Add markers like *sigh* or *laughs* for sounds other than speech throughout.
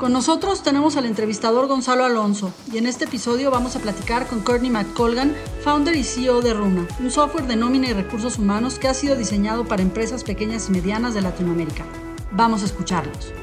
Con nosotros tenemos al entrevistador Gonzalo Alonso y en este episodio vamos a platicar con Courtney McColgan, founder y CEO de Runa, un software de nómina y recursos humanos que ha sido diseñado para empresas pequeñas y medianas de Latinoamérica. Vamos a escucharlos.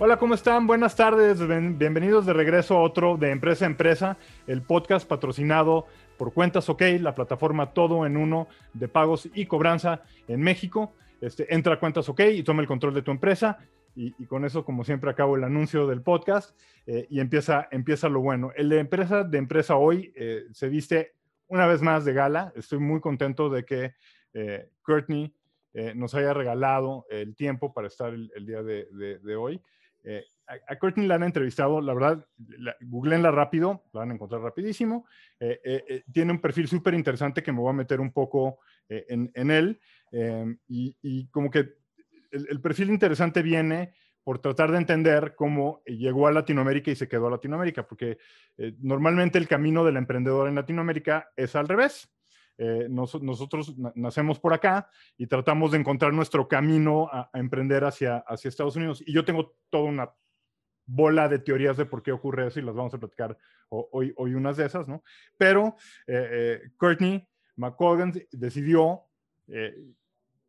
Hola, ¿cómo están? Buenas tardes. Bienvenidos de regreso a otro de Empresa a Empresa, el podcast patrocinado por Cuentas OK, la plataforma todo en uno de pagos y cobranza en México. Este, entra a Cuentas OK y toma el control de tu empresa. Y, con eso, como siempre, acabo el anuncio del podcast eh, y empieza, empieza lo bueno. El de empresa de empresa hoy eh, se viste una vez más de gala. Estoy muy contento de que eh, Courtney eh, nos haya regalado el tiempo para estar el, día de, de, hoy. a, Courtney la han entrevistado, la verdad, la, googleenla rápido, la van a encontrar rapidísimo. tiene un perfil súper interesante que me voy a meter un poco en, en, él. Y, y como que el, perfil interesante viene por tratar de entender cómo llegó a Latinoamérica y se quedó a Latinoamérica, porque eh, normalmente el camino del emprendedor en Latinoamérica es al revés. Eh, nosotros nacemos por acá y tratamos de encontrar nuestro camino a, emprender hacia, hacia Estados Unidos. Y yo tengo toda una bola de teorías de por qué ocurre eso y las vamos a platicar hoy, hoy unas de esas, ¿no? Pero eh, Courtney McColgan decidió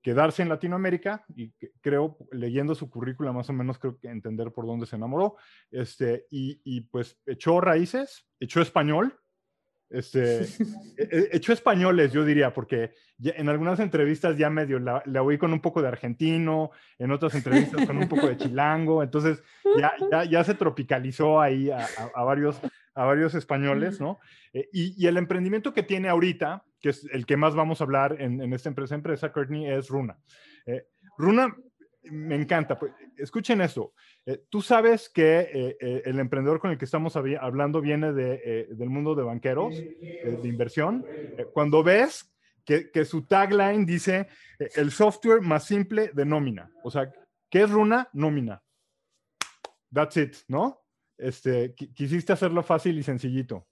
quedarse en Latinoamérica y creo, leyendo su currícula más o menos, creo que entender por dónde se enamoró, este, y, pues echó raíces, echó español, este, *laughs* e, e, echó españoles, yo diría, porque en algunas entrevistas ya medio la, oí con un poco de argentino, en otras entrevistas con un poco de chilango, entonces ya, ya, se tropicalizó ahí a, varios, a varios españoles, ¿no? Eh, y, y el emprendimiento que tiene ahorita, que es el que más vamos a hablar en, esta empresa, empresa Courtney, es Runa. Eh, Runa me encanta. Pues, escuchen esto. Eh, tú sabes que eh, el emprendedor con el que estamos hablando viene de, del mundo de banqueros, de inversión. cuando ves que, que, su tagline dice el software más simple de nómina. O sea, ¿qué es Runa? Nómina. That's it, ¿no? Este, quisiste hacerlo fácil y sencillito.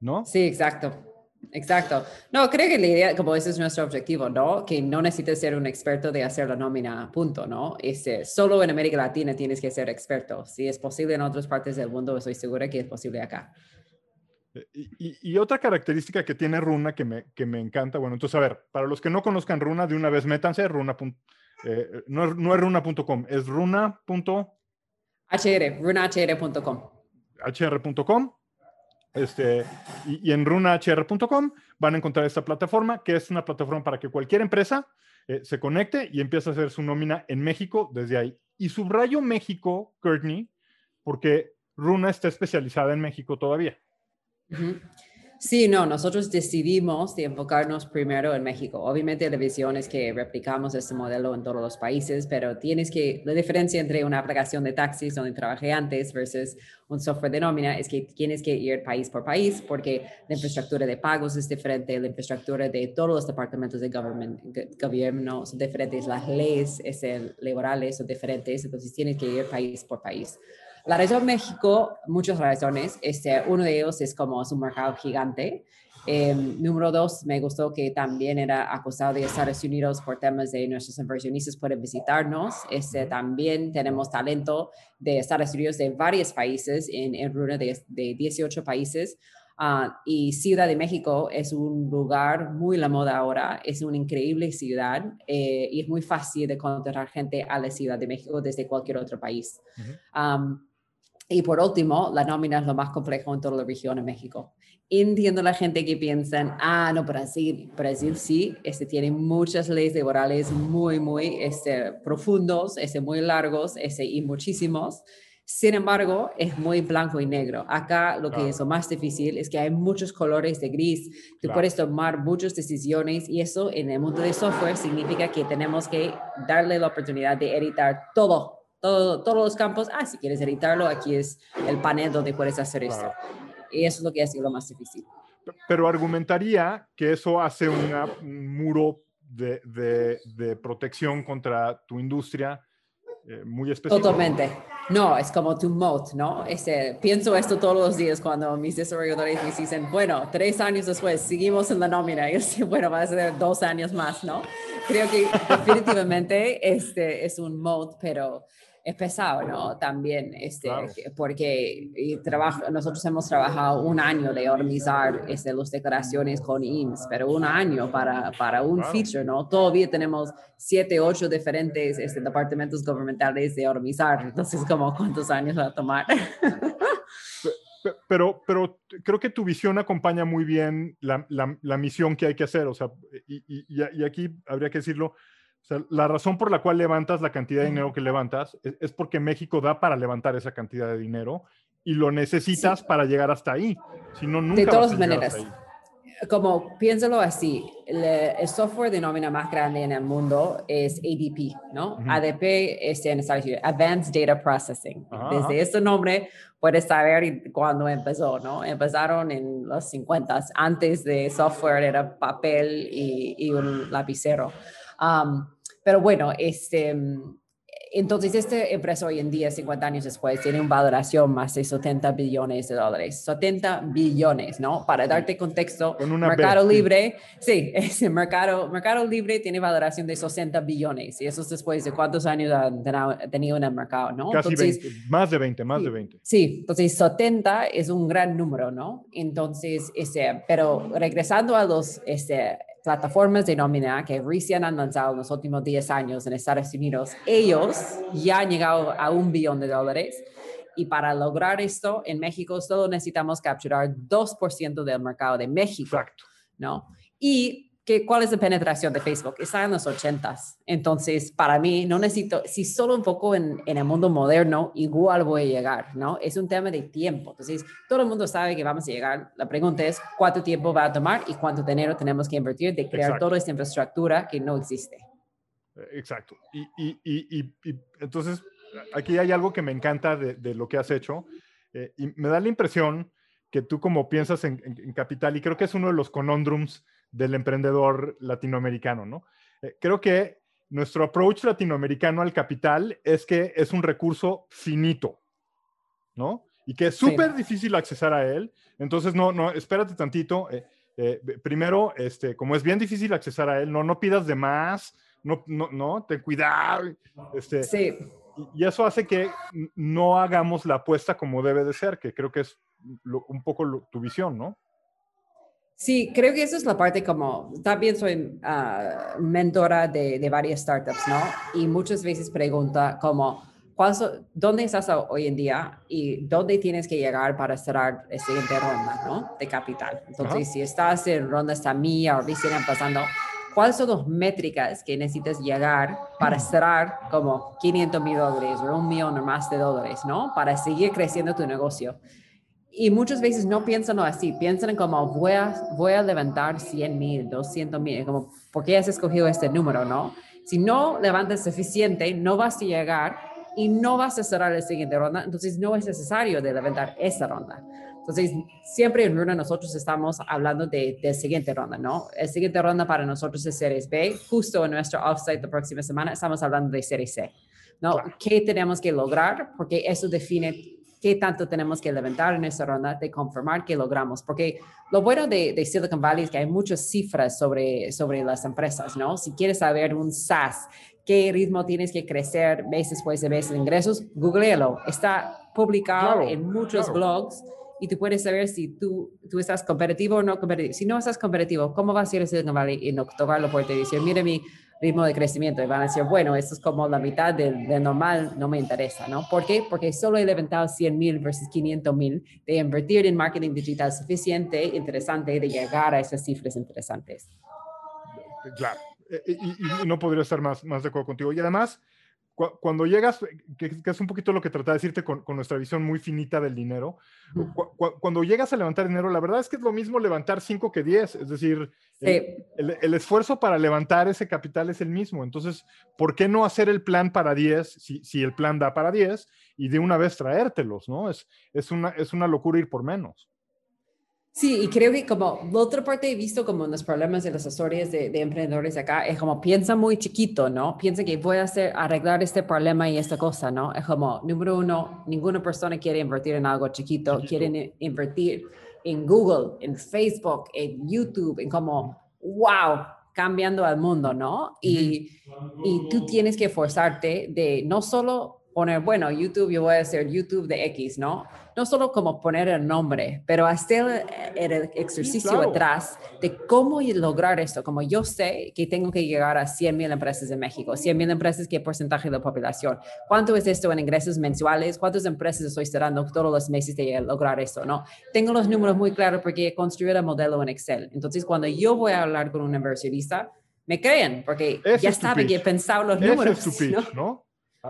¿No? Sí, exacto. Exacto. No, creo que la idea, como ese es nuestro objetivo, ¿no? Que no necesitas ser un experto de hacer la nómina, punto, ¿no? Este, solo en América Latina tienes que ser experto. Si es posible en otras partes del mundo, estoy segura que es posible acá. Y, otra característica que tiene Runa que me, que me, encanta, bueno, entonces a ver, para los que no conozcan Runa, de una vez métanse, runa. Eh, no, no, es runa.com, es runa. HR, runahr.com. hr.com este, y, en runahr.com van a encontrar esta plataforma, que es una plataforma para que cualquier empresa eh, se conecte y empiece a hacer su nómina en México desde ahí. Y subrayo México, Courtney, porque Runa está especializada en México todavía. Sí, no, nosotros decidimos de enfocarnos primero en México. Obviamente la visión es que replicamos este modelo en todos los países, pero tienes que, la diferencia entre una aplicación de taxis donde trabajé antes versus un software de nómina es que tienes que ir país por país porque la infraestructura de pagos es diferente, la infraestructura de todos los departamentos de gobierno son diferentes, las leyes este, laborales son diferentes, entonces tienes que ir país por país. La región México, muchas razones. Este, uno de ellos es como es un mercado gigante. Em, número dos, me gustó que también era acusado de Estados Unidos por temas de nuestros inversionistas pueden visitarnos. Este, también tenemos talento de Estados Unidos de varios países, en, en de, de 18 países. Uh, y Ciudad de México es un lugar muy la moda ahora, es una increíble ciudad eh, y es muy fácil de encontrar gente a la Ciudad de México desde cualquier otro país. Y por último, la nómina es lo más complejo en toda la región de México. Entiendo la gente que piensa, ah, no, Brasil, Brasil sí, este, tiene muchas leyes laborales muy, muy este, profundos, este, muy largos este, y muchísimos. Sin embargo, es muy blanco y negro. Acá lo que es lo más difícil es que hay muchos colores de gris. Tú puedes tomar muchas decisiones y eso en el mundo de software significa que tenemos que darle la oportunidad de editar todo Todo, todos los campos, ah, si quieres editarlo, aquí es el panel donde puedes hacer esto. Y eso es lo que ha sido lo más difícil. Pero argumentaría que eso hace un muro de, de, de, protección contra tu industria eh, muy específico. Totalmente. No, es como tu moat, ¿no? Este, pienso esto todos los días cuando mis desarrolladores me dicen, bueno, tres años después seguimos en la nómina. Y yo digo, bueno, va a ser dos años más, ¿no? Creo que definitivamente este es un moat, pero es pesado, ¿no? También, este, porque trabajo, nosotros hemos trabajado un año de organizar este, las declaraciones con IMSS, pero un año para, para un feature, ¿no? Todavía tenemos siete, ocho diferentes este, departamentos gubernamentales de organizar, entonces, como ¿cuántos años va a tomar? Pero, pero creo que tu visión acompaña muy bien la, la, la misión que hay que hacer, o sea, y, y, y aquí habría que decirlo, o sea, la razón por la cual levantas la cantidad de dinero que levantas es, porque México da para levantar esa cantidad de dinero y lo necesitas para llegar hasta ahí. Si no, nunca de todas maneras. Como piénsalo así, el, software de nómina más grande en el mundo es ADP, ¿no? ADP es en Estados Unidos, Advanced Data Processing. Desde ese nombre puedes saber cuándo empezó, ¿no? Empezaron en los 50, antes de software era papel y, y un lapicero pero bueno, este, entonces esta empresa hoy en día, 50 años después, tiene una valoración más de 70 billones de dólares. 70 billones, ¿no? Para darte contexto, Mercado Libre, sí, *laughs* ese mercado, mercado Libre tiene valoración de 60 billones. Y eso es después de cuántos años han tenido en el mercado, ¿no? Casi 20, más de 20, más de 20. Sí, entonces 70 es un gran número, ¿no? Entonces, este, pero regresando a los, este, plataformas de nómina que recién han lanzado en los últimos 10 años en Estados Unidos, ellos ya han llegado a un billón de dólares. Y para lograr esto, en México solo necesitamos capturar 2% del mercado de México. Exacto. ¿no? Y ¿cuál es la penetración de Facebook? Está en los 80s. Entonces, para mí, no necesito, si solo un poco en, en, el mundo moderno, igual voy a llegar, ¿no? Es un tema de tiempo. Entonces, todo el mundo sabe que vamos a llegar. La pregunta es, ¿cuánto tiempo va a tomar y cuánto dinero tenemos que invertir de crear toda esta infraestructura que no existe? Eh, exacto. Y, y, y, y, entonces, aquí hay algo que me encanta de, de lo que has hecho. Eh, y me da la impresión que tú como piensas en, en, en, capital, y creo que es uno de los conundrums del emprendedor latinoamericano, ¿no? Eh, creo que nuestro approach latinoamericano al capital es que es un recurso finito, ¿no? Y que es súper difícil accesar a él. Entonces, no, no, espérate tantito. Eh, eh, primero, este, como es bien difícil accesar a él, no, no pidas de más, no, no, no, ten cuidado. Este, sí. Y, eso hace que no hagamos la apuesta como debe de ser, que creo que es un poco tu visión, ¿no? Sí, creo que esa es la parte como, también soy uh, mentora de, de, varias startups, ¿no? Y muchas veces pregunta como, ¿dónde estás hoy en día y dónde tienes que llegar para cerrar la siguiente ronda, ¿no? De capital. Entonces, si estás en ronda mía o recién empezando, ¿cuáles son las métricas que necesitas llegar para cerrar como 500 mil dólares o un millón o más de dólares, ¿no? Para seguir creciendo tu negocio. Y muchas veces no piensan así, piensan como voy a, voy a levantar 100 mil, 200 mil, como, ¿por qué has escogido este número, no? Si no levantas suficiente, no vas a llegar y no vas a cerrar la siguiente ronda, entonces no es necesario de levantar esa ronda. Entonces, siempre en Runa nosotros estamos hablando de, de siguiente ronda, ¿no? La siguiente ronda para nosotros es Series B. Justo en nuestro offsite la próxima semana estamos hablando de Series C, ¿no? ¿Qué tenemos que lograr? Porque eso define qué tanto tenemos que levantar en esa ronda de confirmar que logramos. Porque lo bueno de, de, Silicon Valley es que hay muchas cifras sobre, sobre las empresas, ¿no? Si quieres saber un SaaS, qué ritmo tienes que crecer mes después de mes de ingresos, googlealo. Está publicado en muchos blogs y tú puedes saber si tú, tú estás competitivo o no competitivo. Si no estás competitivo, ¿cómo vas a ir a Silicon Valley y no tocar la puerta y decir, mire mi ritmo de crecimiento y van a decir, bueno, esto es como la mitad del de normal, no me interesa, ¿no? ¿Por qué? Porque solo he levantado 100 mil versus 500 mil de invertir en marketing digital suficiente, interesante, de llegar a esas cifras interesantes. Claro, y, y, y no podría estar más, más de acuerdo contigo. Y además, cuando llegas, que, es un poquito lo que trataba de decirte con, nuestra visión muy finita del dinero, cuando llegas a levantar dinero, la verdad es que es lo mismo levantar 5 que 10, es decir, el, esfuerzo para levantar ese capital es el mismo. Entonces, ¿por qué no hacer el plan para 10 si, si el plan da para 10 y de una vez traértelos, ¿no? Es, es, una, es una locura ir por menos. Sí, y creo que como la otra parte he visto como los problemas de las historias de, emprendedores acá, es como piensa muy chiquito, ¿no? Piensa que voy a hacer, arreglar este problema y esta cosa, ¿no? Es como, número uno, ninguna persona quiere invertir en algo chiquito, quieren invertir en Google, en Facebook, en YouTube, en como, wow, cambiando al mundo, ¿no? Y, y tú tienes que forzarte de no solo poner, bueno, YouTube, yo voy a hacer YouTube de X, ¿no? No solo como poner el nombre, pero hacer el ejercicio atrás de cómo lograr esto. Como yo sé que tengo que llegar a 100 mil empresas en México, 100 mil empresas, ¿qué porcentaje de la población? ¿Cuánto es esto en ingresos mensuales? ¿Cuántas empresas estoy cerrando todos los meses de lograr esto? ¿no? Tengo los números muy claros porque he construido el modelo en Excel. Entonces, cuando yo voy a hablar con un inversionista, me creen porque ya saben que he pensado los números. Es *laughs* ¿no?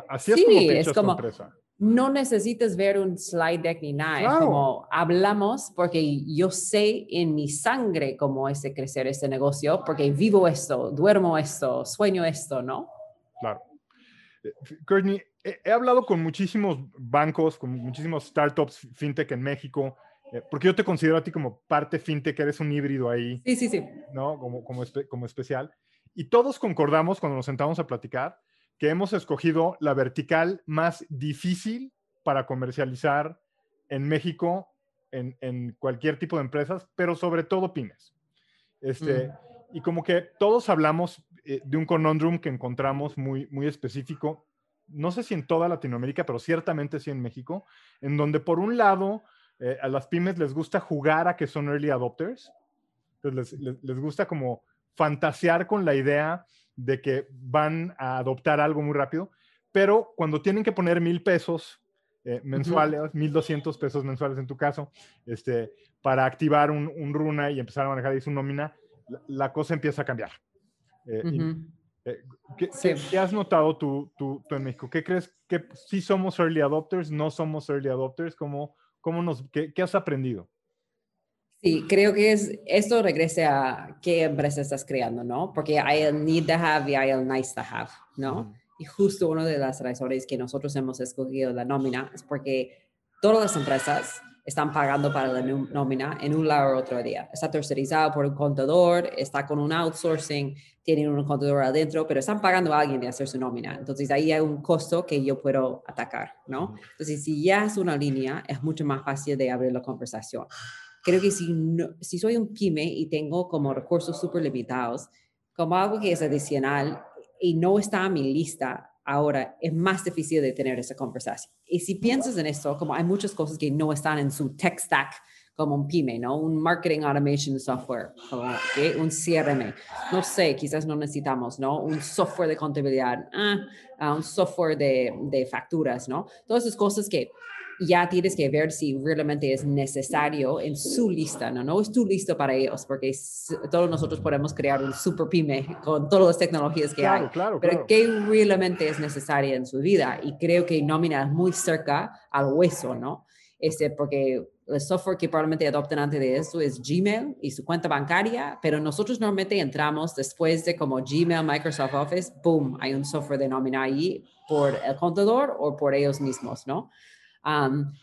Así es como es como, empresa. No necesitas ver un slide deck ni nada. como hablamos porque yo sé en mi sangre cómo es de crecer este negocio, porque vivo esto, duermo esto, sueño esto, ¿no? Claro. Eh, Courtney, he, hablado con muchísimos bancos, con muchísimos startups fintech en México, eh, porque yo te considero a ti como parte fintech, eres un híbrido ahí. Sí, sí, sí. ¿No? Como, como, como especial. Y todos concordamos cuando nos sentamos a platicar que hemos escogido la vertical más difícil para comercializar en México en, cualquier tipo de empresas, pero sobre todo pymes. Este, Y como que todos hablamos eh, de un conundrum que encontramos muy, muy específico, no sé si en toda Latinoamérica, pero ciertamente sí en México, en donde por un lado eh, a las pymes les gusta jugar a que son early adopters, les, les gusta como fantasear con la idea de que van a adoptar algo muy rápido, pero cuando tienen que poner mil pesos eh, mensuales, mil doscientos pesos mensuales en tu caso, este, para activar un, runa y empezar a manejar y su nómina, la, cosa empieza a cambiar. Eh, eh, ¿qué, has notado tú, tú, en México? ¿Qué crees que si somos early adopters, no somos early adopters? ¿Cómo, cómo nos, qué, qué has aprendido? Sí, creo que es, esto regrese a qué empresa estás creando, ¿no? Porque hay el need to have y hay el nice to have, ¿no? Y justo una de las razones que nosotros hemos escogido la nómina es porque todas las empresas están pagando para la nómina en un lado o otro día. Está tercerizado por un contador, está con un outsourcing, tienen un contador adentro, pero están pagando a alguien de hacer su nómina. Entonces ahí hay un costo que yo puedo atacar, ¿no? Entonces si ya es una línea, es mucho más fácil de abrir la conversación creo que si, si soy un pyme y tengo como recursos súper limitados, como algo que es adicional y no está a mi lista ahora, es más difícil de tener esa conversación. Y si piensas en esto, como hay muchas cosas que no están en su tech stack, como un pyme, ¿no? Un marketing automation software, como un CRM. No sé, quizás no necesitamos, ¿no? Un software de contabilidad, ah, ah, un software de, de facturas, ¿no? Todas esas cosas que ya tienes que ver si realmente es necesario en su lista, ¿no? No es tu lista para ellos, porque todos nosotros podemos crear un super pyme con todas las tecnologías que hay, claro, pero ¿qué realmente es necesario en su vida? Y creo que nómina es muy cerca al hueso, ¿no? Este, porque el software que probablemente adopten antes de eso es Gmail y su cuenta bancaria, pero nosotros normalmente entramos después de como Gmail, Microsoft Office, boom, hay un software de nómina ahí por el contador o por ellos mismos, ¿no?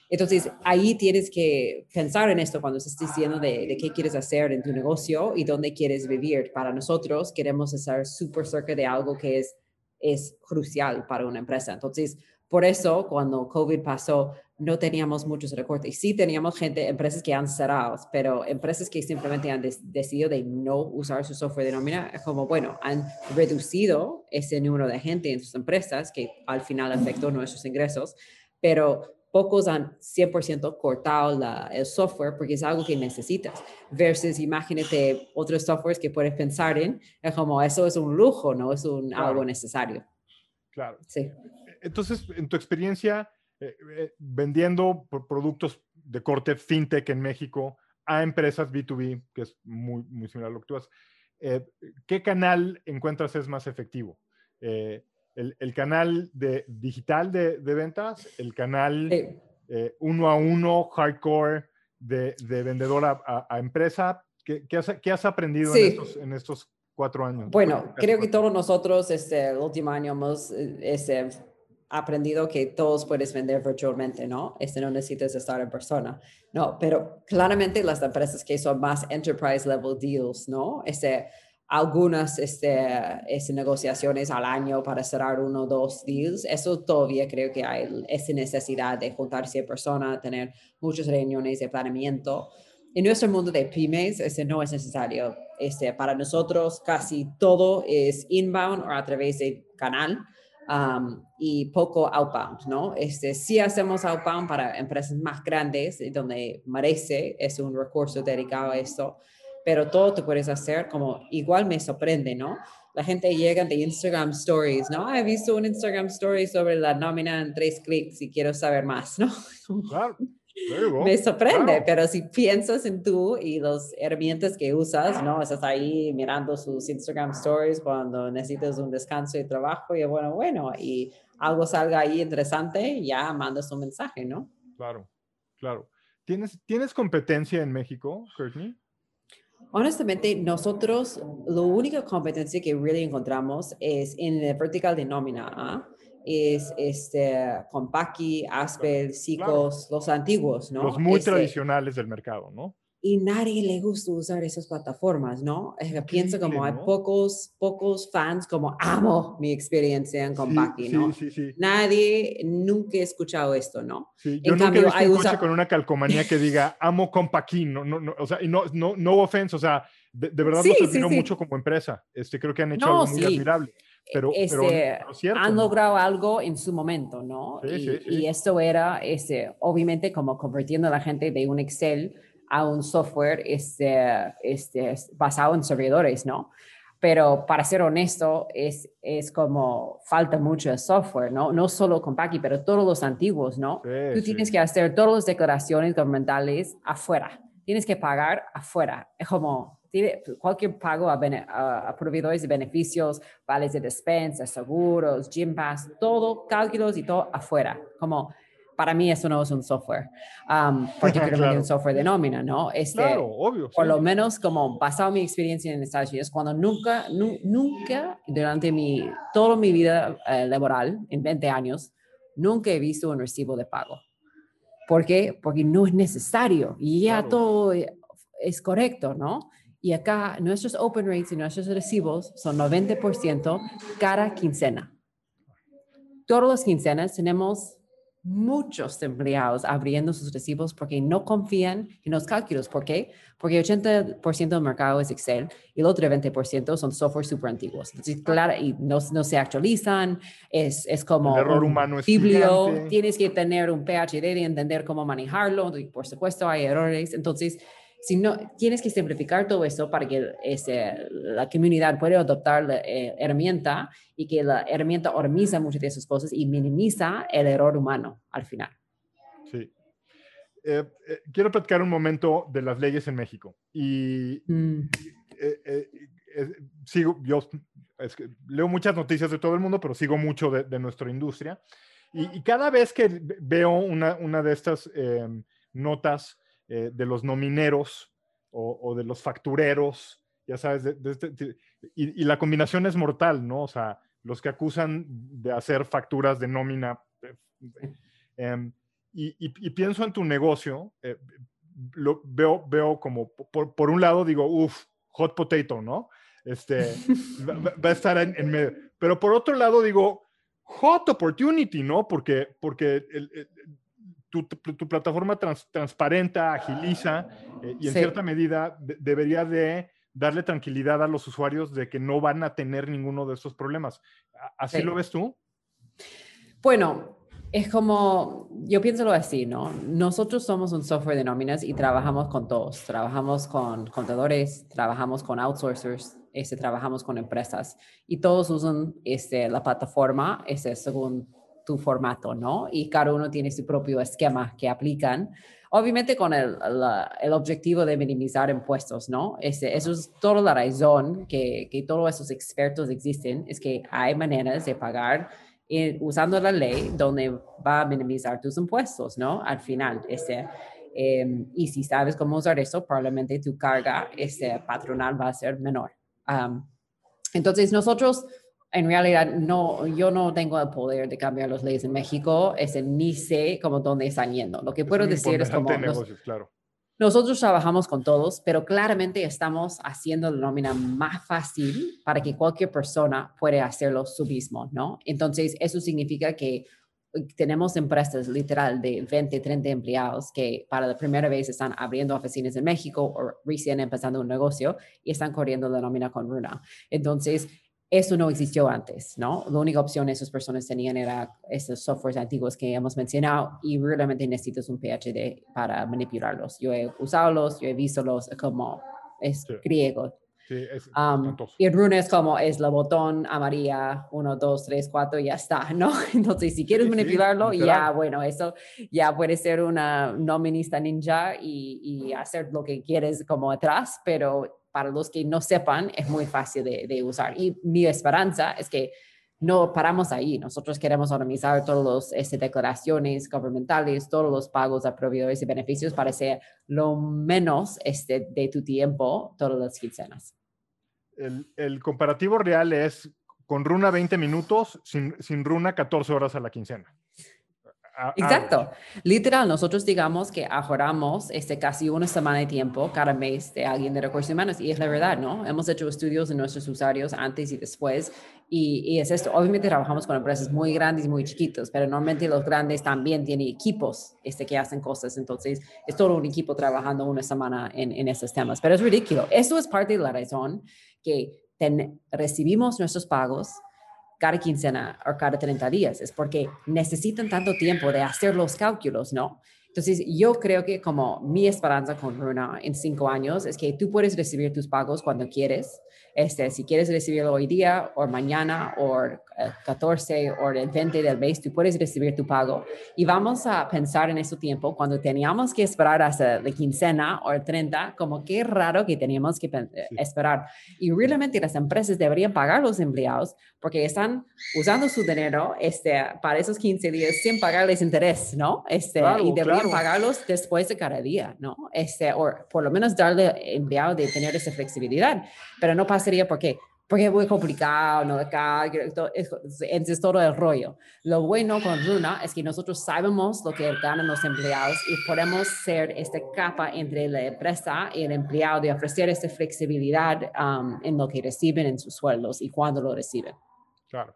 Entonces, ahí tienes que pensar en esto cuando estás diciendo de, qué quieres hacer en tu negocio y dónde quieres vivir. Para nosotros, queremos estar súper cerca de algo que es, es crucial para una empresa. Entonces, por eso, cuando COVID pasó, no teníamos muchos recortes. Sí teníamos gente, empresas que han cerrado, pero empresas que simplemente han decidido de no usar su software de nómina, como, bueno, han reducido ese número de gente en sus empresas que al final afectó nuestros ingresos, pero pocos han 100% cortado el software porque es algo que necesitas. Versus, imagínate otros softwares que puedes pensar en, es como eso es un lujo, no es un, algo necesario. Claro. Sí. Entonces, en tu experiencia eh, eh, vendiendo productos de corte fintech en México a empresas B2B, que es muy, muy similar a lo que tú haces, eh, ¿qué canal encuentras es más efectivo? El, canal de, digital de, ventas, el canal eh, uno a uno, hardcore, de, vendedor a, empresa. ¿Qué, has, aprendido en, estos, cuatro años? Bueno, creo que todos nosotros este, el último año hemos este, aprendido que todos puedes vender virtualmente, ¿no? Este no necesitas estar en persona. No, pero claramente las empresas que son más enterprise level deals, ¿no? Este, algunas este, negociaciones al año para cerrar uno o dos deals, eso todavía creo que hay esa necesidad de juntarse en persona, tener muchas reuniones de planeamiento. En nuestro mundo de pymes, ese no es necesario. Este, para nosotros casi todo es inbound o a través de canal y poco outbound, ¿no? Este, sí hacemos outbound para empresas más grandes, donde merece, es un recurso dedicado a esto, pero todo te puedes hacer como igual me sorprende, ¿no? La gente llega de Instagram Stories, ¿no? He visto un Instagram Story sobre la nómina en tres clics y quiero saber más, ¿no? *laughs* Claro. Me sorprende, pero si piensas en tú y las herramientas que usas, ¿no? Estás ahí mirando sus Instagram stories cuando necesitas un descanso de trabajo y bueno, bueno, y algo salga ahí interesante, ya mandas un mensaje, ¿no? Claro, claro. ¿Tienes, ¿tienes competencia en México, Courtney? Honestamente, nosotros, la única competencia que really encontramos es en el vertical de nómina. ¿ah? es este, Compaqui, Aspel, Sicos, los antiguos, ¿no? Los muy este tradicionales del mercado, ¿no? Y nadie le gusta usar esas plataformas, ¿no? Pienso como hay pocos, pocos fans como amo mi experiencia en Compaqui, ¿no? Sí, sí, sí. Nadie nunca he escuchado esto, ¿no? Sí, yo nunca he visto un coche con una calcomanía que diga amo Compaqui, no, no, no, o sea, y no, no, no offense, o sea, de, verdad sí, los admiro mucho como empresa. Este, creo que han hecho algo muy admirable pero, este, han logrado algo en su momento, ¿no? y, esto era, este, obviamente, como convirtiendo a la gente de un Excel a un software este, este, basado en servidores, ¿no? Pero para ser honesto, es, es como falta mucho software, ¿no? No solo con Paki, pero todos los antiguos, ¿no? Tú tienes que hacer todas las declaraciones gubernamentales afuera. Tienes que pagar afuera. Es como, cualquier pago a, proveedores de beneficios, vales de despensa, seguros, gym pass, todo, cálculos y todo afuera. Como para mí eso no es un software, um, particularmente *laughs* un software de nómina, ¿no? Este, claro, obvio. Por lo menos como basado en mi experiencia en Estados Unidos, cuando nunca, nunca durante mi, toda mi vida eh, laboral, en 20 años, nunca he visto un recibo de pago. ¿Por qué? Porque no es necesario y ya todo es correcto, ¿no? Y acá nuestros open rates y nuestros recibos son 90% cada quincena. Todas las quincenas tenemos muchos empleados abriendo sus recibos porque no confían en los cálculos. ¿Por qué? Porque 80% del mercado es Excel y el otro 20% son software súper antiguos. Entonces, claro, y no, no, se actualizan, es, es como el error humano es biblio, tienes que tener un PhD de entender cómo manejarlo, y por supuesto hay errores. Entonces, si no, tienes que simplificar todo esto para que este, la comunidad pueda adoptar la eh, herramienta y que la herramienta organiza muchas de esas cosas y minimiza el error humano al final. Sí. Eh, eh, quiero platicar un momento de las leyes en México. Y mm. sigo, yo leo muchas noticias de todo el mundo, pero sigo mucho de, nuestra industria. Y, cada vez que veo una, una de estas notas eh, de los nomineros o, de los factureros, ya sabes, este, y, la combinación es mortal, ¿no? O sea, los que acusan de hacer facturas de nómina. Eh, em, y, pienso en tu negocio, eh, lo veo, veo como, por, un lado digo, uff, hot potato, ¿no? Este, *laughs* va, a estar en, medio. Pero por otro lado digo, hot opportunity, ¿no? Porque, porque el, tu, plataforma transparenta, agiliza eh, y en cierta medida debería de darle tranquilidad a los usuarios de que no van a tener ninguno de estos problemas. ¿Así lo ves tú? Bueno, es como, yo pienso así, ¿no? Nosotros somos un software de nóminas y trabajamos con todos. Trabajamos con contadores, trabajamos con outsourcers, este, trabajamos con empresas y todos usan este, la plataforma este, según tu formato, ¿no? Y cada uno tiene su propio esquema que aplican. Obviamente con el, el objetivo de minimizar impuestos, ¿no? Ese, eso es toda la razón que, que todos esos expertos existen, es que hay maneras de pagar usando la ley donde va a minimizar tus impuestos, ¿no? Al final, ese, em, y si sabes cómo usar eso, probablemente tu carga ese patronal va a ser menor. entonces, nosotros, en realidad, no, yo no tengo el poder de cambiar las leyes en México, ese, ni sé cómo dónde están yendo. Lo que puedo decir es como... Negocios, claro. Nosotros trabajamos con todos, pero claramente estamos haciendo la nómina más fácil para que cualquier persona pueda hacerlo su mismo, ¿no? Entonces, eso significa que tenemos empresas literal de 20, 30 empleados que para la primera vez están abriendo oficinas en México o recién empezando un negocio y están corriendo la nómina con Runa. Entonces, eso no existió antes, ¿no? La única opción esas personas tenían era esos softwares antiguos que hemos mencionado y realmente necesitas un PhD para manipularlos. Yo he usado los, yo he visto los como es griego. Sí, es um, y el rune es como es la botón amarilla, uno, dos, tres, cuatro, y ya está, ¿no? *laughs* Entonces, si quieres manipularlo, ya, bueno, eso ya puede ser una nominista ninja y, y hacer lo que quieres como atrás, pero para los que no sepan, es muy fácil de, usar. Y mi esperanza es que no paramos ahí. Nosotros queremos organizar todas las este, declaraciones gubernamentales, todos los pagos a proveedores y beneficios para ser lo menos este, de tu tiempo todas las quincenas. El, el, comparativo real es con runa 20 minutos, sin, sin runa 14 horas a la quincena. Exacto. Literal, nosotros digamos que ahorramos este, casi una semana de tiempo cada mes de alguien de recursos humanos y es la verdad, ¿no? Hemos hecho estudios de nuestros usuarios antes y después y, es esto. Obviamente trabajamos con empresas muy grandes y muy chiquitos, pero normalmente los grandes también tienen equipos este, que hacen cosas, entonces es todo un equipo trabajando una semana en, en esos temas, pero es ridículo. Eso es parte de la razón que recibimos nuestros pagos cada quincena o cada 30 días, es porque necesitan tanto tiempo de hacer los cálculos, ¿no? Entonces, yo creo que como mi esperanza con Runa en cinco años es que tú puedes recibir tus pagos cuando quieres, este, si quieres recibirlo hoy día o mañana o el 14 o el 20 del mes, tú puedes recibir tu pago. Y vamos a pensar en ese tiempo cuando teníamos que esperar hasta la quincena o el 30, como qué raro que teníamos que eh, esperar. Y realmente las empresas deberían pagar a los empleados porque están usando su dinero este, para esos 15 días sin pagarles interés, ¿no? Este, y deberían pagarlos después de cada día, ¿no? Este, o por lo menos darle empleado de tener esa flexibilidad. Pero no pasa sería porque porque es muy complicado, ¿no? Acá, es, todo el rollo. Lo bueno con Runa es que nosotros sabemos lo que ganan los empleados y podemos ser esta capa entre la empresa y el empleado de ofrecer esta flexibilidad um, en lo que reciben en sus sueldos y cuándo lo reciben. Claro.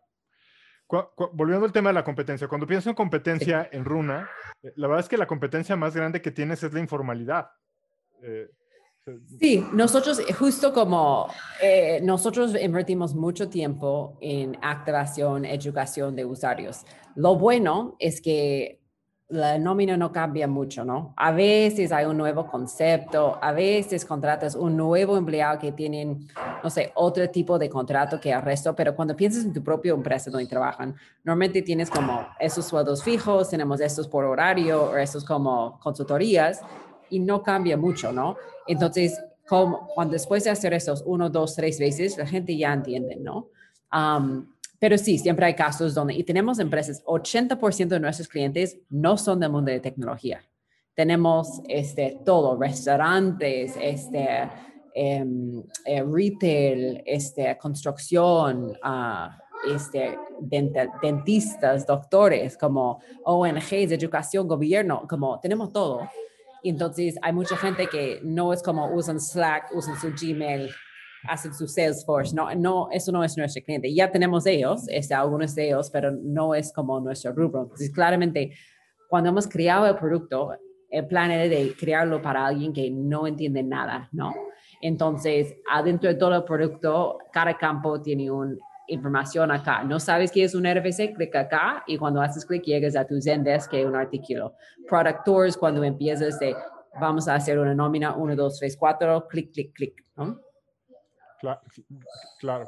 Volviendo al tema de la competencia, cuando pienso en competencia en Runa, eh, la verdad es que la competencia más grande que tienes es la informalidad. Eh, Sí, nosotros, eh, justo como eh, nosotros invertimos mucho tiempo en activación, educación de usuarios. Lo bueno es que la nómina no cambia mucho, ¿no? A veces hay un nuevo concepto, a veces contratas un nuevo empleado que tienen, no sé, otro tipo de contrato que el resto, pero cuando piensas en tu propia empresa donde trabajan, normalmente tienes como esos sueldos fijos, tenemos estos por horario o estos como consultorías y no cambia mucho, ¿no? Entonces, como, cuando después de hacer esos uno, dos, tres veces, la gente ya entiende, ¿no? Pero sí, siempre hay casos donde, y tenemos empresas, 80% de nuestros clientes no son del mundo de tecnología. Tenemos este, todo, restaurantes, este, em, eh, retail, este, construcción, uh, este, dentistas, doctores, como ONGs, educación, gobierno, como tenemos todo. Entonces, hay mucha gente que no es como usan Slack, usan su Gmail, hacen su Salesforce. No, no, eso no es nuestro cliente. Ya tenemos ellos, este, algunos de ellos, pero no es como nuestro rubro. Entonces, claramente, cuando hemos creado el producto, el plan era de crearlo para alguien que no entiende nada, ¿no? Entonces, adentro de todo el producto, cada campo tiene un información acá. No sabes qué es un RFC, clic acá y cuando haces clic llegas a tu Zendesk, que es un artículo. Product Tours, cuando empiezas de vamos a hacer una nómina 1, 2, 3, 4, clic, clic, clic. ¿no? Claro, claro.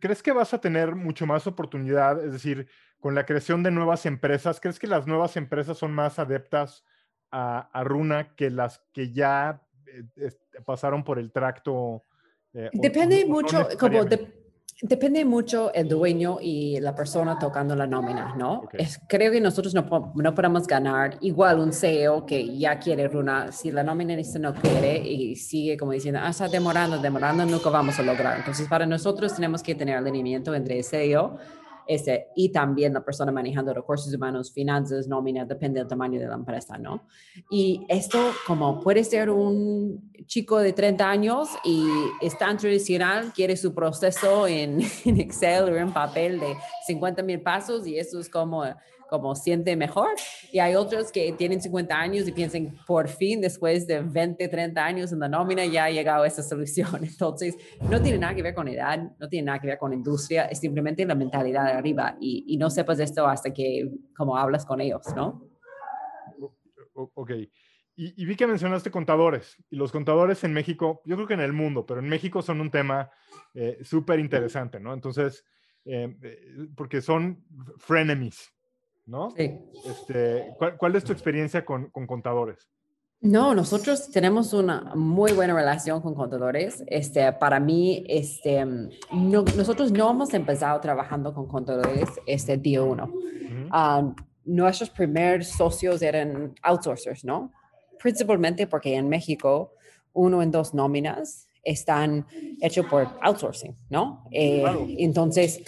¿Crees que vas a tener mucho más oportunidad? Es decir, con la creación de nuevas empresas, ¿crees que las nuevas empresas son más adeptas a, Runa que las que ya eh, pasaron por el tracto? Eh, Depende mucho, como Depende mucho el dueño y la persona tocando la nómina, ¿no? creo que nosotros no, no, podemos ganar igual un CEO que ya quiere Runa, si la nómina no quiere y sigue como diciendo, ah, está demorando, demorando, nunca vamos a lograr. Entonces, para nosotros tenemos que tener alineamiento entre el CEO este, y también la persona manejando recursos humanos, finanzas, nómina, depende del tamaño de la empresa, ¿no? Y esto como puede ser un chico de 30 años y es tan tradicional, quiere su proceso en, *laughs* en Excel o en papel de 50 mil pasos y eso es como como siente mejor. Y hay otros que tienen 50 años y piensan, por fin, después de 20, 30 años en la nómina, ya ha llegado esa solución. *laughs* Entonces, no tiene nada que ver con edad, no tiene nada que ver con industria, es simplemente la mentalidad de arriba. Y, y no sepas esto hasta que, como hablas con ellos, ¿no? Ok. Y, vi que mencionaste contadores. Y los contadores en México, yo creo que en el mundo, pero en México son un tema eh, súper interesante, ¿no? Entonces, eh, eh, porque son frenemies, ¿no? Sí. Este, ¿cuál, es tu experiencia con, contadores? No, nosotros tenemos una muy buena relación con contadores. Este, para mí, este, nosotros no hemos empezado trabajando con contadores este día uno. Ah, nuestros primeros socios eran outsourcers, ¿no? Principalmente porque en México, uno en dos nóminas están hechos por outsourcing, ¿no? Eh, entonces,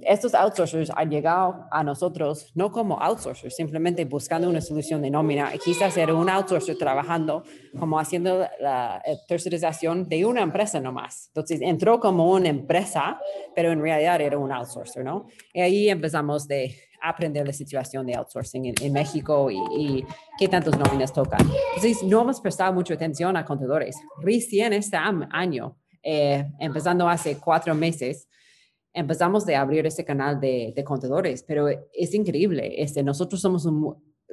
estos outsourcers han llegado a nosotros no como outsourcers, simplemente buscando una solución de nómina. Quizás era un outsourcer trabajando como haciendo la tercerización de una empresa nomás. Entonces entró como una empresa, pero en realidad era un outsourcer, ¿no? Y ahí empezamos de aprender la situación de outsourcing en, México y, qué tantos nóminas tocan. Entonces no hemos prestado mucha atención a contadores. Recién este año, eh, empezando hace cuatro meses, empezamos de abrir ese canal de, de contadores, pero es increíble. Este, nosotros somos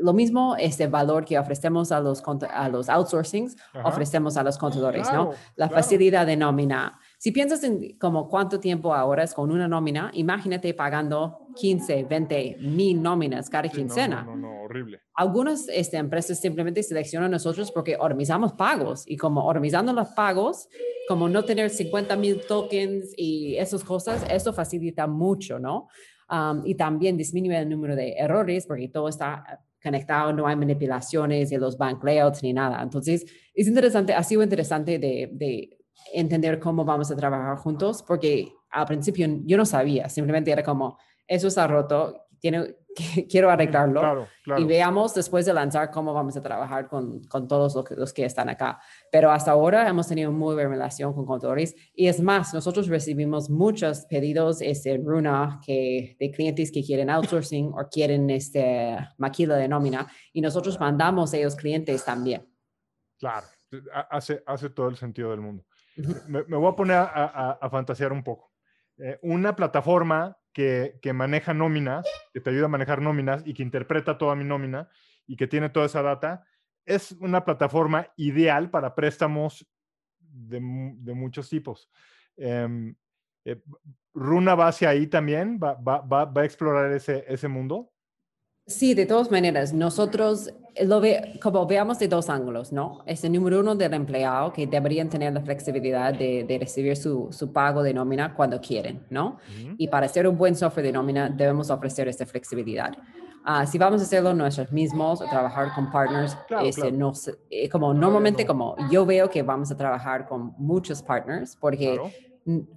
lo mismo, este valor que ofrecemos a los, a los outsourcings, ofrecemos a los contadores, ¿no? La facilidad de nómina. Si piensas en como cuánto tiempo ahora es con una nómina, imagínate pagando 15, 20 mil nóminas cada quincena. No, no, no, horrible. Algunas este, empresas simplemente seleccionan nosotros porque organizamos pagos y como organizando los pagos, como no tener 50 mil tokens y esas cosas, eso facilita mucho, ¿no? Um, y también disminuye el número de errores porque todo está conectado, no hay manipulaciones de los bank layouts ni nada. Entonces, es interesante, ha sido interesante de, de entender cómo vamos a trabajar juntos porque al principio yo no sabía, simplemente era como, eso está roto, tiene, *laughs* quiero arreglarlo y veamos después de lanzar cómo vamos a trabajar con, con todos los que, los que, están acá. Pero hasta ahora hemos tenido muy buena relación con contadores y es más, nosotros recibimos muchos pedidos este, en Runa que, de clientes que quieren outsourcing o quieren este, maquila de nómina y nosotros mandamos a ellos clientes también. Claro, hace, hace todo el sentido del mundo. Me, voy a poner a, fantasear un poco. Eh, una plataforma que, maneja nóminas, que te ayuda a manejar nóminas y que interpreta toda mi nómina y que tiene toda esa data, es una plataforma ideal para préstamos de, muchos tipos. Em, eh, ¿Runa va hacia ahí también? ¿Va, a explorar ese mundo? Sí, de todas maneras, nosotros lo ve, como veamos de dos ángulos, ¿no? Es el número uno del empleado que deberían tener la flexibilidad de, de recibir su, su, pago de nómina cuando quieren, ¿no? Y para hacer un buen software de nómina debemos ofrecer esta flexibilidad. Uh, si vamos a hacerlo nosotros mismos o trabajar con partners, este, No, eh, como normalmente como yo veo que vamos a trabajar con muchos partners porque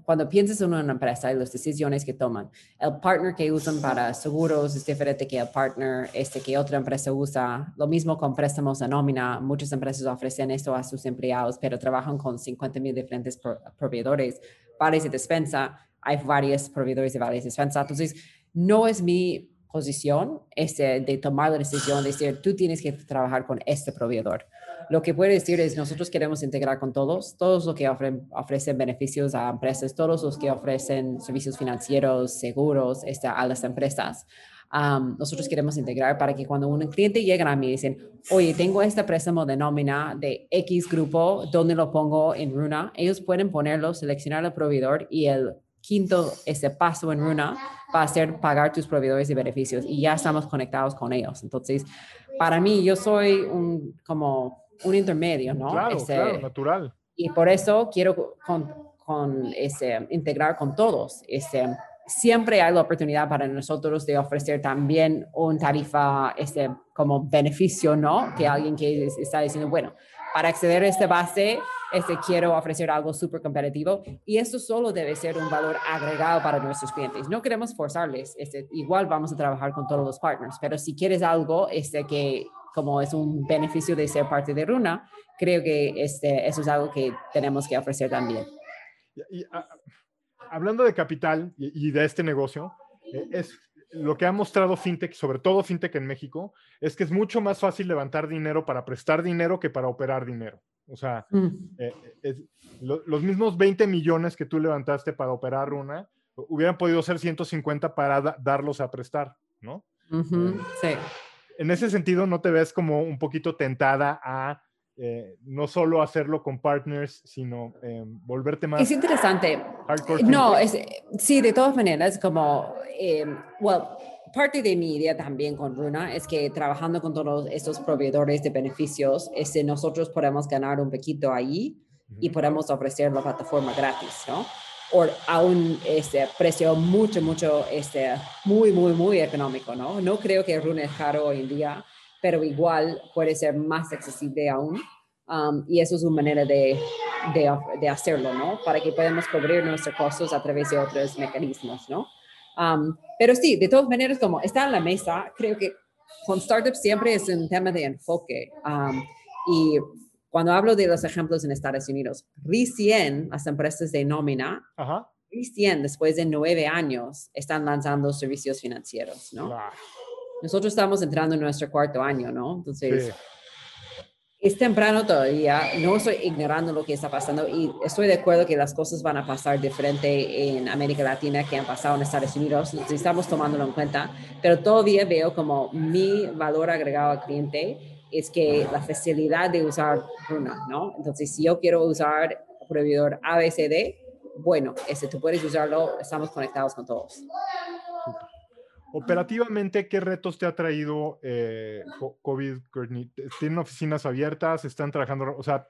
cuando piensas en una empresa y las decisiones que toman, el partner que usan para seguros es diferente que el partner este que otra empresa usa. Lo mismo con préstamos a nómina. Muchas empresas ofrecen esto a sus empleados, pero trabajan con 50 mil diferentes proveedores. Vales de despensa, hay varios proveedores de vales de despensa. Entonces, no es mi posición este, de tomar la decisión de decir, tú tienes que trabajar con este proveedor lo que puede decir es, nosotros queremos integrar con todos, todos los que ofrecen beneficios a empresas, todos los que ofrecen servicios financieros, seguros este, a las empresas. nosotros queremos integrar para que cuando un cliente llega a mí y dicen, oye, tengo este préstamo de nómina de X grupo, ¿dónde lo pongo en Runa? Ellos pueden ponerlo, seleccionar el proveedor y el quinto ese paso en Runa va a ser pagar tus proveedores de beneficios y ya estamos conectados con ellos. Entonces, para mí, yo soy un, como un intermedio, ¿no? Claro, claro, natural. Y por eso quiero con, con ese, integrar con todos. Ese, siempre hay la oportunidad para nosotros de ofrecer también un tarifa este, como beneficio, ¿no? Que alguien que está diciendo, bueno, para acceder a esta base, este, quiero ofrecer algo súper competitivo y eso solo debe ser un valor agregado para nuestros clientes. No queremos forzarles, este, igual vamos a trabajar con todos los partners, pero si quieres algo este, que como es un beneficio de ser parte de Runa, creo que este, eso es algo que tenemos que ofrecer también. Y, ah, hablando de capital y, de este negocio, eh, es lo que ha mostrado FinTech, sobre todo FinTech en México, es que es mucho más fácil levantar dinero para prestar dinero que para operar dinero. O sea, mm. eh, los mismos 20 millones que tú levantaste para operar una, hubieran podido ser 150 para darlos a prestar, ¿no? Eh, sí. En ese sentido, ¿no te ves como un poquito tentada a eh, no solo hacerlo con partners, sino eh, volverte más. Es interesante. No, es, sí, de todas maneras, como, eh, well, parte de mi idea también con Runa es que trabajando con todos estos proveedores de beneficios, este, nosotros podemos ganar un poquito ahí y podemos ofrecer la plataforma gratis, ¿no? A un este, precio mucho, mucho, este, muy, muy, muy económico, ¿no? No creo que Runa es caro hoy en día pero igual puede ser más accesible aún. Um, y eso es una manera de, de, hacerlo, ¿no? Para que podamos cubrir nuestros costos a través de otros mecanismos, ¿no? Um, pero sí, de todas maneras, como está en la mesa, creo que con startups siempre es un tema de enfoque. Um, y cuando hablo de los ejemplos en Estados Unidos, recién las empresas de nómina, recién después de nueve años, están lanzando servicios financieros, ¿no? nosotros estamos entrando en nuestro cuarto año, ¿no? Entonces, es temprano todavía, no estoy ignorando lo que está pasando y estoy de acuerdo que las cosas van a pasar diferente en América Latina que han pasado en Estados Unidos, estamos tomándolo en cuenta, pero todavía veo como mi valor agregado al cliente es que la facilidad de usar Runa, ¿no? Entonces, si yo quiero usar proveedor ABCD, bueno, ese tú puedes usarlo, estamos conectados con todos. Operativamente, ¿qué retos te ha traído eh, COVID? ¿Tienen oficinas abiertas? ¿Están trabajando? O sea,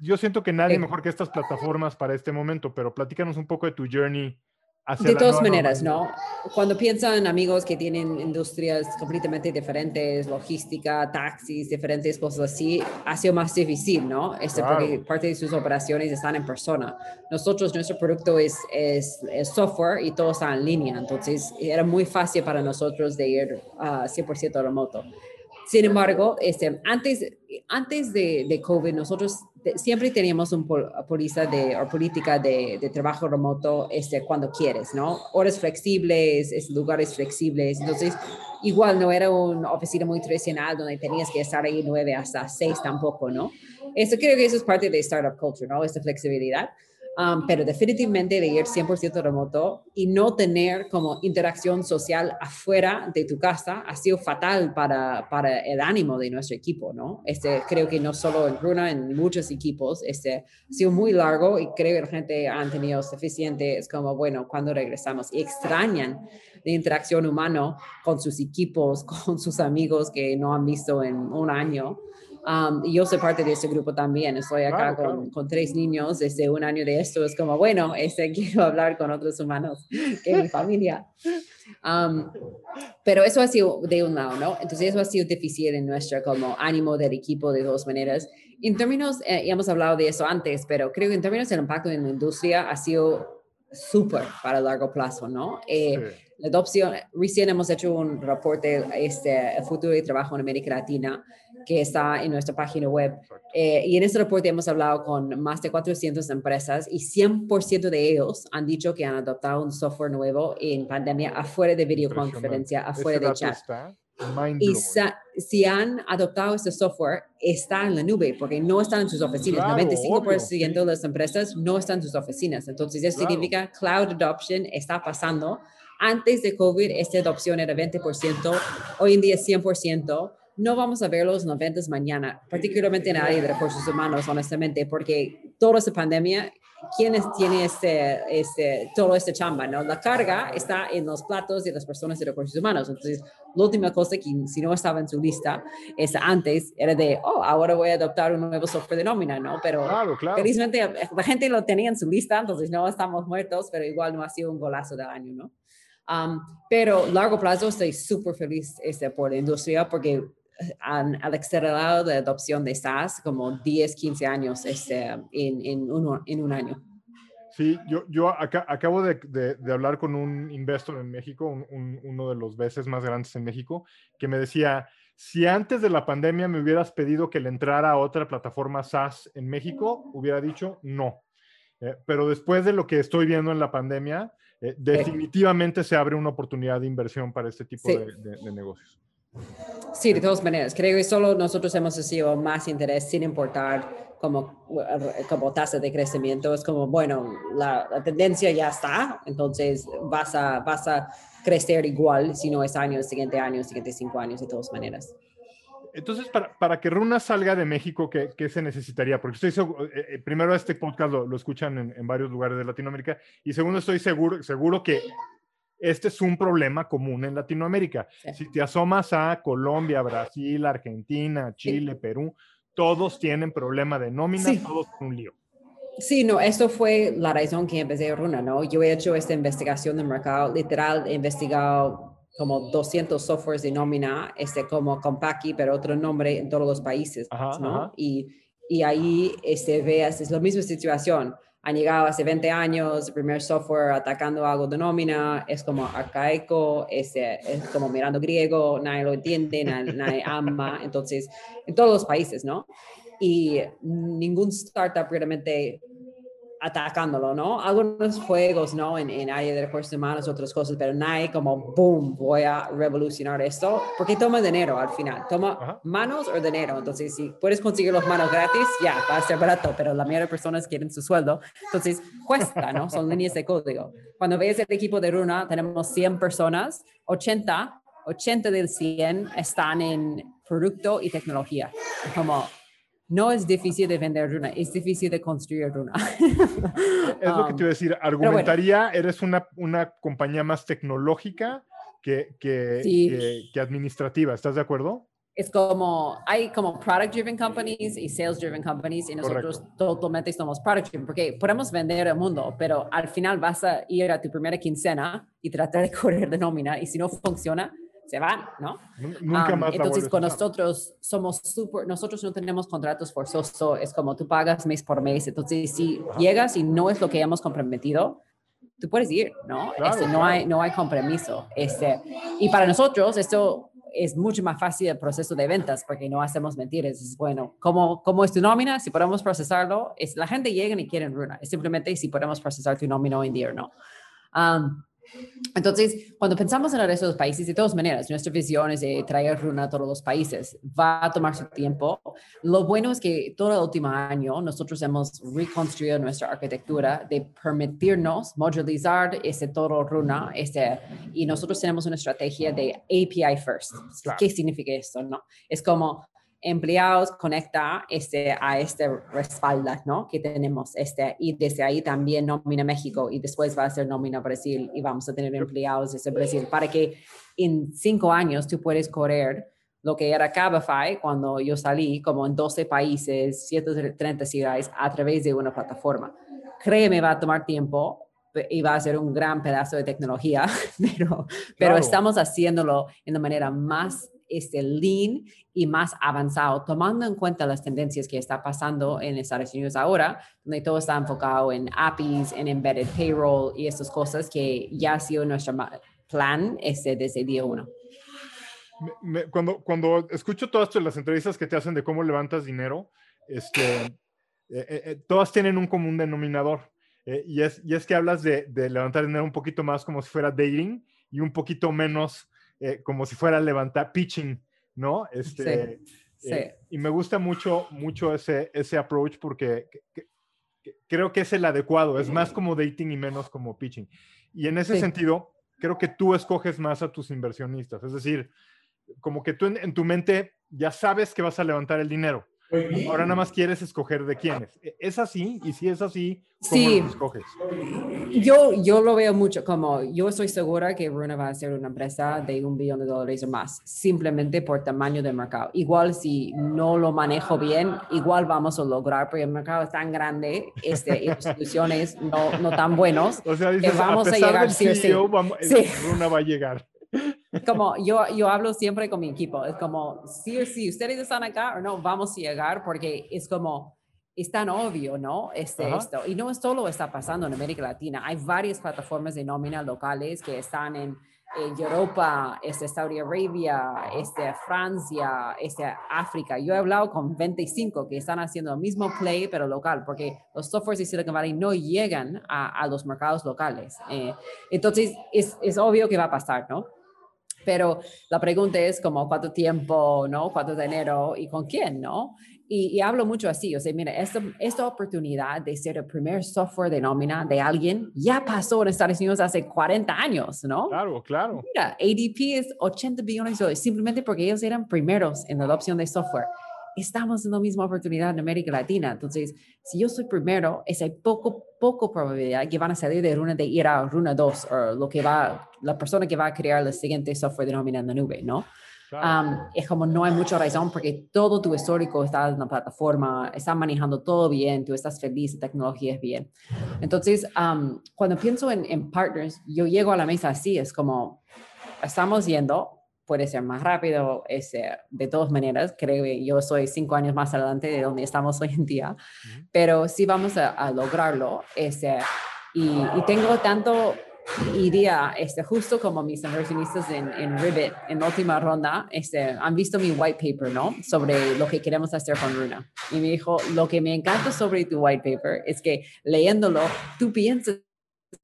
yo siento que nadie mejor que estas plataformas para este momento, pero platícanos un poco de tu journey de todas maneras, ¿no? Cuando piensan en amigos que tienen industrias completamente diferentes, logística, taxis, diferentes cosas así, ha sido más difícil, ¿no? Este, Porque parte de sus operaciones están en persona. Nosotros, nuestro producto es, es, software y todo está en línea, entonces era muy fácil para nosotros de ir a 100% remoto. Sin embargo, este, antes, antes de, de COVID, nosotros siempre teníamos una política de, o política de, de, trabajo remoto este, cuando quieres, ¿no? Horas flexibles, lugares flexibles. Entonces, igual no era una oficina muy tradicional donde tenías que estar ahí nueve hasta seis tampoco, ¿no? Eso creo que eso es parte de startup culture, ¿no? Esta flexibilidad. Um, pero definitivamente de ir 100% remoto y no tener como interacción social afuera de tu casa ha sido fatal para, para el ánimo de nuestro equipo, ¿no? Este, creo que no solo en Runa, en muchos equipos, este, ha sido muy largo y creo que la gente ha tenido suficiente, es como, bueno, cuando regresamos y extrañan la interacción humana con sus equipos, *laughs* con sus amigos que no han visto en un año. Um, y yo soy parte de ese grupo también. Estoy acá con, con, tres niños desde un año de esto. Es como, bueno, este, *laughs* quiero hablar con otros humanos que mi familia. Um, pero eso ha sido de un lado, ¿no? Entonces eso ha sido difícil en nuestro como ánimo del equipo de dos maneras. En términos, eh, ya hemos hablado de eso antes, pero creo que en términos del impacto en la industria ha sido súper para largo plazo, ¿no? Eh, la adopción, recién hemos hecho un reporte, este, el futuro de trabajo en América Latina, que está en nuestra página web. Eh, y en este reporte hemos hablado con más de 400 empresas y 100% de ellos han dicho que han adoptado un software nuevo en pandemia afuera de videoconferencia, afuera de chat. Y si han adoptado este software, está en la nube, porque no están en sus oficinas. 95% de las empresas no están en sus oficinas. Entonces, eso significa cloud adoption está pasando. Antes de COVID, esta adopción era 20%, hoy en día es 100% no vamos a ver los 90 mañana, particularmente en el área de recursos humanos, honestamente, porque toda esta pandemia ¿quién es, tiene este, este, todo este chamba? ¿no? La carga está en los platos de las personas de recursos humanos. Entonces, la última cosa que si no estaba en su lista es antes era de, oh, ahora voy a adoptar un nuevo software de nómina, ¿no? Pero claro, claro. felizmente la gente lo tenía en su lista, entonces no estamos muertos, pero igual no ha sido un golazo del año, ¿no? Um, pero largo plazo estoy súper feliz este, por la industria porque han, al acelerado la adopción de SaaS como 10, 15 años este, en, en, uno, en un año. Sí, yo, yo acá, acabo de, de, hablar con un investor en México, un, uno de los veces más grandes en México, que me decía, si antes de la pandemia me hubieras pedido que le entrara a otra plataforma SaaS en México, hubiera dicho no. Eh, pero después de lo que estoy viendo en la pandemia, eh, definitivamente se abre una oportunidad de inversión para este tipo de, de negocios. Sí, de todas maneras. Creo que solo nosotros hemos recibido más interés sin importar como, como tasa de crecimiento. Es como, bueno, la, tendencia ya está, entonces vas a, vas a crecer igual si no es año, el siguiente año, el siguiente cinco años, de todas maneras. Entonces, para, para, que Runa salga de México, ¿qué, ¿qué, se necesitaría? Porque estoy seguro, eh, eh, primero este podcast lo, lo escuchan en, en, varios lugares de Latinoamérica y segundo estoy seguro, seguro que este es un problema común en Latinoamérica. Si te asomas a Colombia, Brasil, Argentina, Chile, Perú, todos tienen problema de nómina, todos un lío. Sí, no, esto fue la razón que empecé Runa, ¿no? Yo he hecho esta investigación de mercado, literal, he investigado como 200 softwares de nómina, este como Compaki, pero otro nombre en todos los países, ¿no? Y, y ahí este, veas, es la misma situación han llegado hace 20 años, el primer software atacando algo de nómina, es como arcaico, es, es como mirando griego, nadie lo entiende, nadie, nadie ama, entonces, en todos los países, ¿no? Y ningún startup realmente atacándolo, ¿no? Algunos juegos, ¿no? En, en área de recursos humanos, otras cosas, pero nadie como, boom, voy a revolucionar esto, porque toma dinero al final, toma manos o dinero, entonces si puedes conseguir los manos gratis, ya, va a ser barato, pero la mayoría de personas quieren su sueldo, entonces cuesta, ¿no? Son líneas de código. Cuando ves el equipo de Runa, tenemos 100 personas, 80, 80 del 100 están en producto y tecnología, como no es difícil de vender Runa, es difícil de construir Runa. *laughs* es lo que te iba a decir, argumentaría, eres una, una compañía más tecnológica que, que, que, administrativa, ¿estás de acuerdo? Es como, hay como product driven companies y sales driven companies y nosotros totalmente somos product driven porque podemos vender el mundo, pero al final vas a ir a tu primera quincena y tratar de *laughs* correr de nómina y si no funciona, se van, ¿no? Nunca más entonces, con nosotros somos súper, nosotros no tenemos contratos forzosos, es como tú pagas mes por mes, entonces si llegas y no es lo que hemos comprometido, tú puedes ir, ¿no? Este, no, hay, no hay compromiso. Este, y para nosotros esto es mucho más fácil el proceso de ventas porque no hacemos mentiras. Es bueno, ¿cómo, cómo es tu nómina? Si podemos procesarlo, es, la gente llega y quieren runa. Es simplemente si podemos procesar tu nómina hoy en día o no. Um, entonces, cuando pensamos en el resto de los países, de todas maneras, nuestra visión es de traer runa a todos los países. Va a tomar su tiempo. Lo bueno es que todo el último año nosotros hemos reconstruido nuestra arquitectura de permitirnos modularizar ese todo runa. Este, y nosotros tenemos una estrategia de API first. ¿Qué significa esto? No? Es como empleados conecta este, a este respalda, ¿no? Que tenemos, este, y desde ahí también nómina México y después va a ser nómina Brasil y vamos a tener empleados desde Brasil para que en cinco años tú puedes correr lo que era Cabify cuando yo salí, como en 12 países, 130 ciudades, a través de una plataforma. Créeme, va a tomar tiempo, y va a ser un gran pedazo de tecnología, *laughs* pero, pero estamos haciéndolo en la manera más este lean y más avanzado, tomando en cuenta las tendencias que está pasando en Estados Unidos ahora, donde todo está enfocado en APIs, en embedded payroll y estas cosas que ya ha sido nuestro plan este, desde día uno. cuando, cuando escucho todas las entrevistas que te hacen de cómo levantas dinero, este, eh, eh, eh, todas tienen un común denominador. y, es, y es que hablas de, de levantar dinero un poquito más como si fuera dating y un poquito menos eh, como si fuera levantar pitching, ¿no? Este, sí, eh, y me gusta mucho, mucho ese, ese approach porque creo que es el adecuado, es más como dating y menos como pitching. Y en ese sentido, creo que tú escoges más a tus inversionistas, es decir, como que tú en, tu mente ya sabes que vas a levantar el dinero, Ahora nada más quieres escoger de quiénes. ¿E-, ¿Es así? Y si es así, ¿cómo Sí. los escoges? Yo, yo lo veo mucho como, yo estoy segura que Runa va a ser una empresa de un billón de dólares o más, simplemente por tamaño del mercado. Igual si no lo manejo bien, igual vamos a lograr, porque el mercado es tan grande este, soluciones no, no tan buenos. O sea, dices, vamos a a pesar llegar del sí. Vamos- Sí. Runa va a llegar. *laughs* Como yo, yo hablo siempre con mi equipo, es como, sí o sí, ustedes están acá o no, vamos a llegar porque es como, es tan obvio, ¿no? Este, Ajá. esto. Y no solo está pasando en América Latina, hay varias plataformas de nómina locales que están en, en Europa, este, Saudi Arabia, este, Francia, este, África. Yo he hablado con 25 que están haciendo el mismo play, pero local, porque los softwares de Silicon Valley no llegan a, a los mercados locales. Eh, entonces, es, es obvio que va a pasar, ¿no? Pero la pregunta es como cuánto tiempo, ¿no? Cuánto dinero y con quién, ¿no? Y, y hablo mucho así, o sea, mira, esta, esta oportunidad de ser el primer software de nómina de alguien ya pasó en Estados Unidos hace 40 años, ¿no? Claro, claro. Mira, ADP es 80 billones de dólares simplemente porque ellos eran primeros en la adopción de software. Estamos en la misma oportunidad en América Latina. Entonces, si yo soy primero, es hay poco, poco probabilidad que van a salir de Runa de ir a Runa 2 o lo que va, la persona que va a crear el siguiente software de nómina en la nube, ¿no? Um, es como no hay mucha razón porque todo tu histórico está en la plataforma, está manejando todo bien, tú estás feliz, la tecnología es bien. Entonces, um, cuando pienso en, en partners, yo llego a la mesa así, es como, estamos yendo, puede ser más rápido, este, de todas maneras, creo que yo soy cinco años más adelante de donde estamos hoy en día, Ujú. pero sí vamos a, a lograrlo. Este, y, y tengo tanto idea, este, justo como mis inversionistas en, en Ribbit, en la última ronda, este, han visto mi white paper, ¿no? Sobre lo que queremos hacer con Runa. Y me dijo, lo que me encanta sobre tu white paper es que leyéndolo, tú piensas,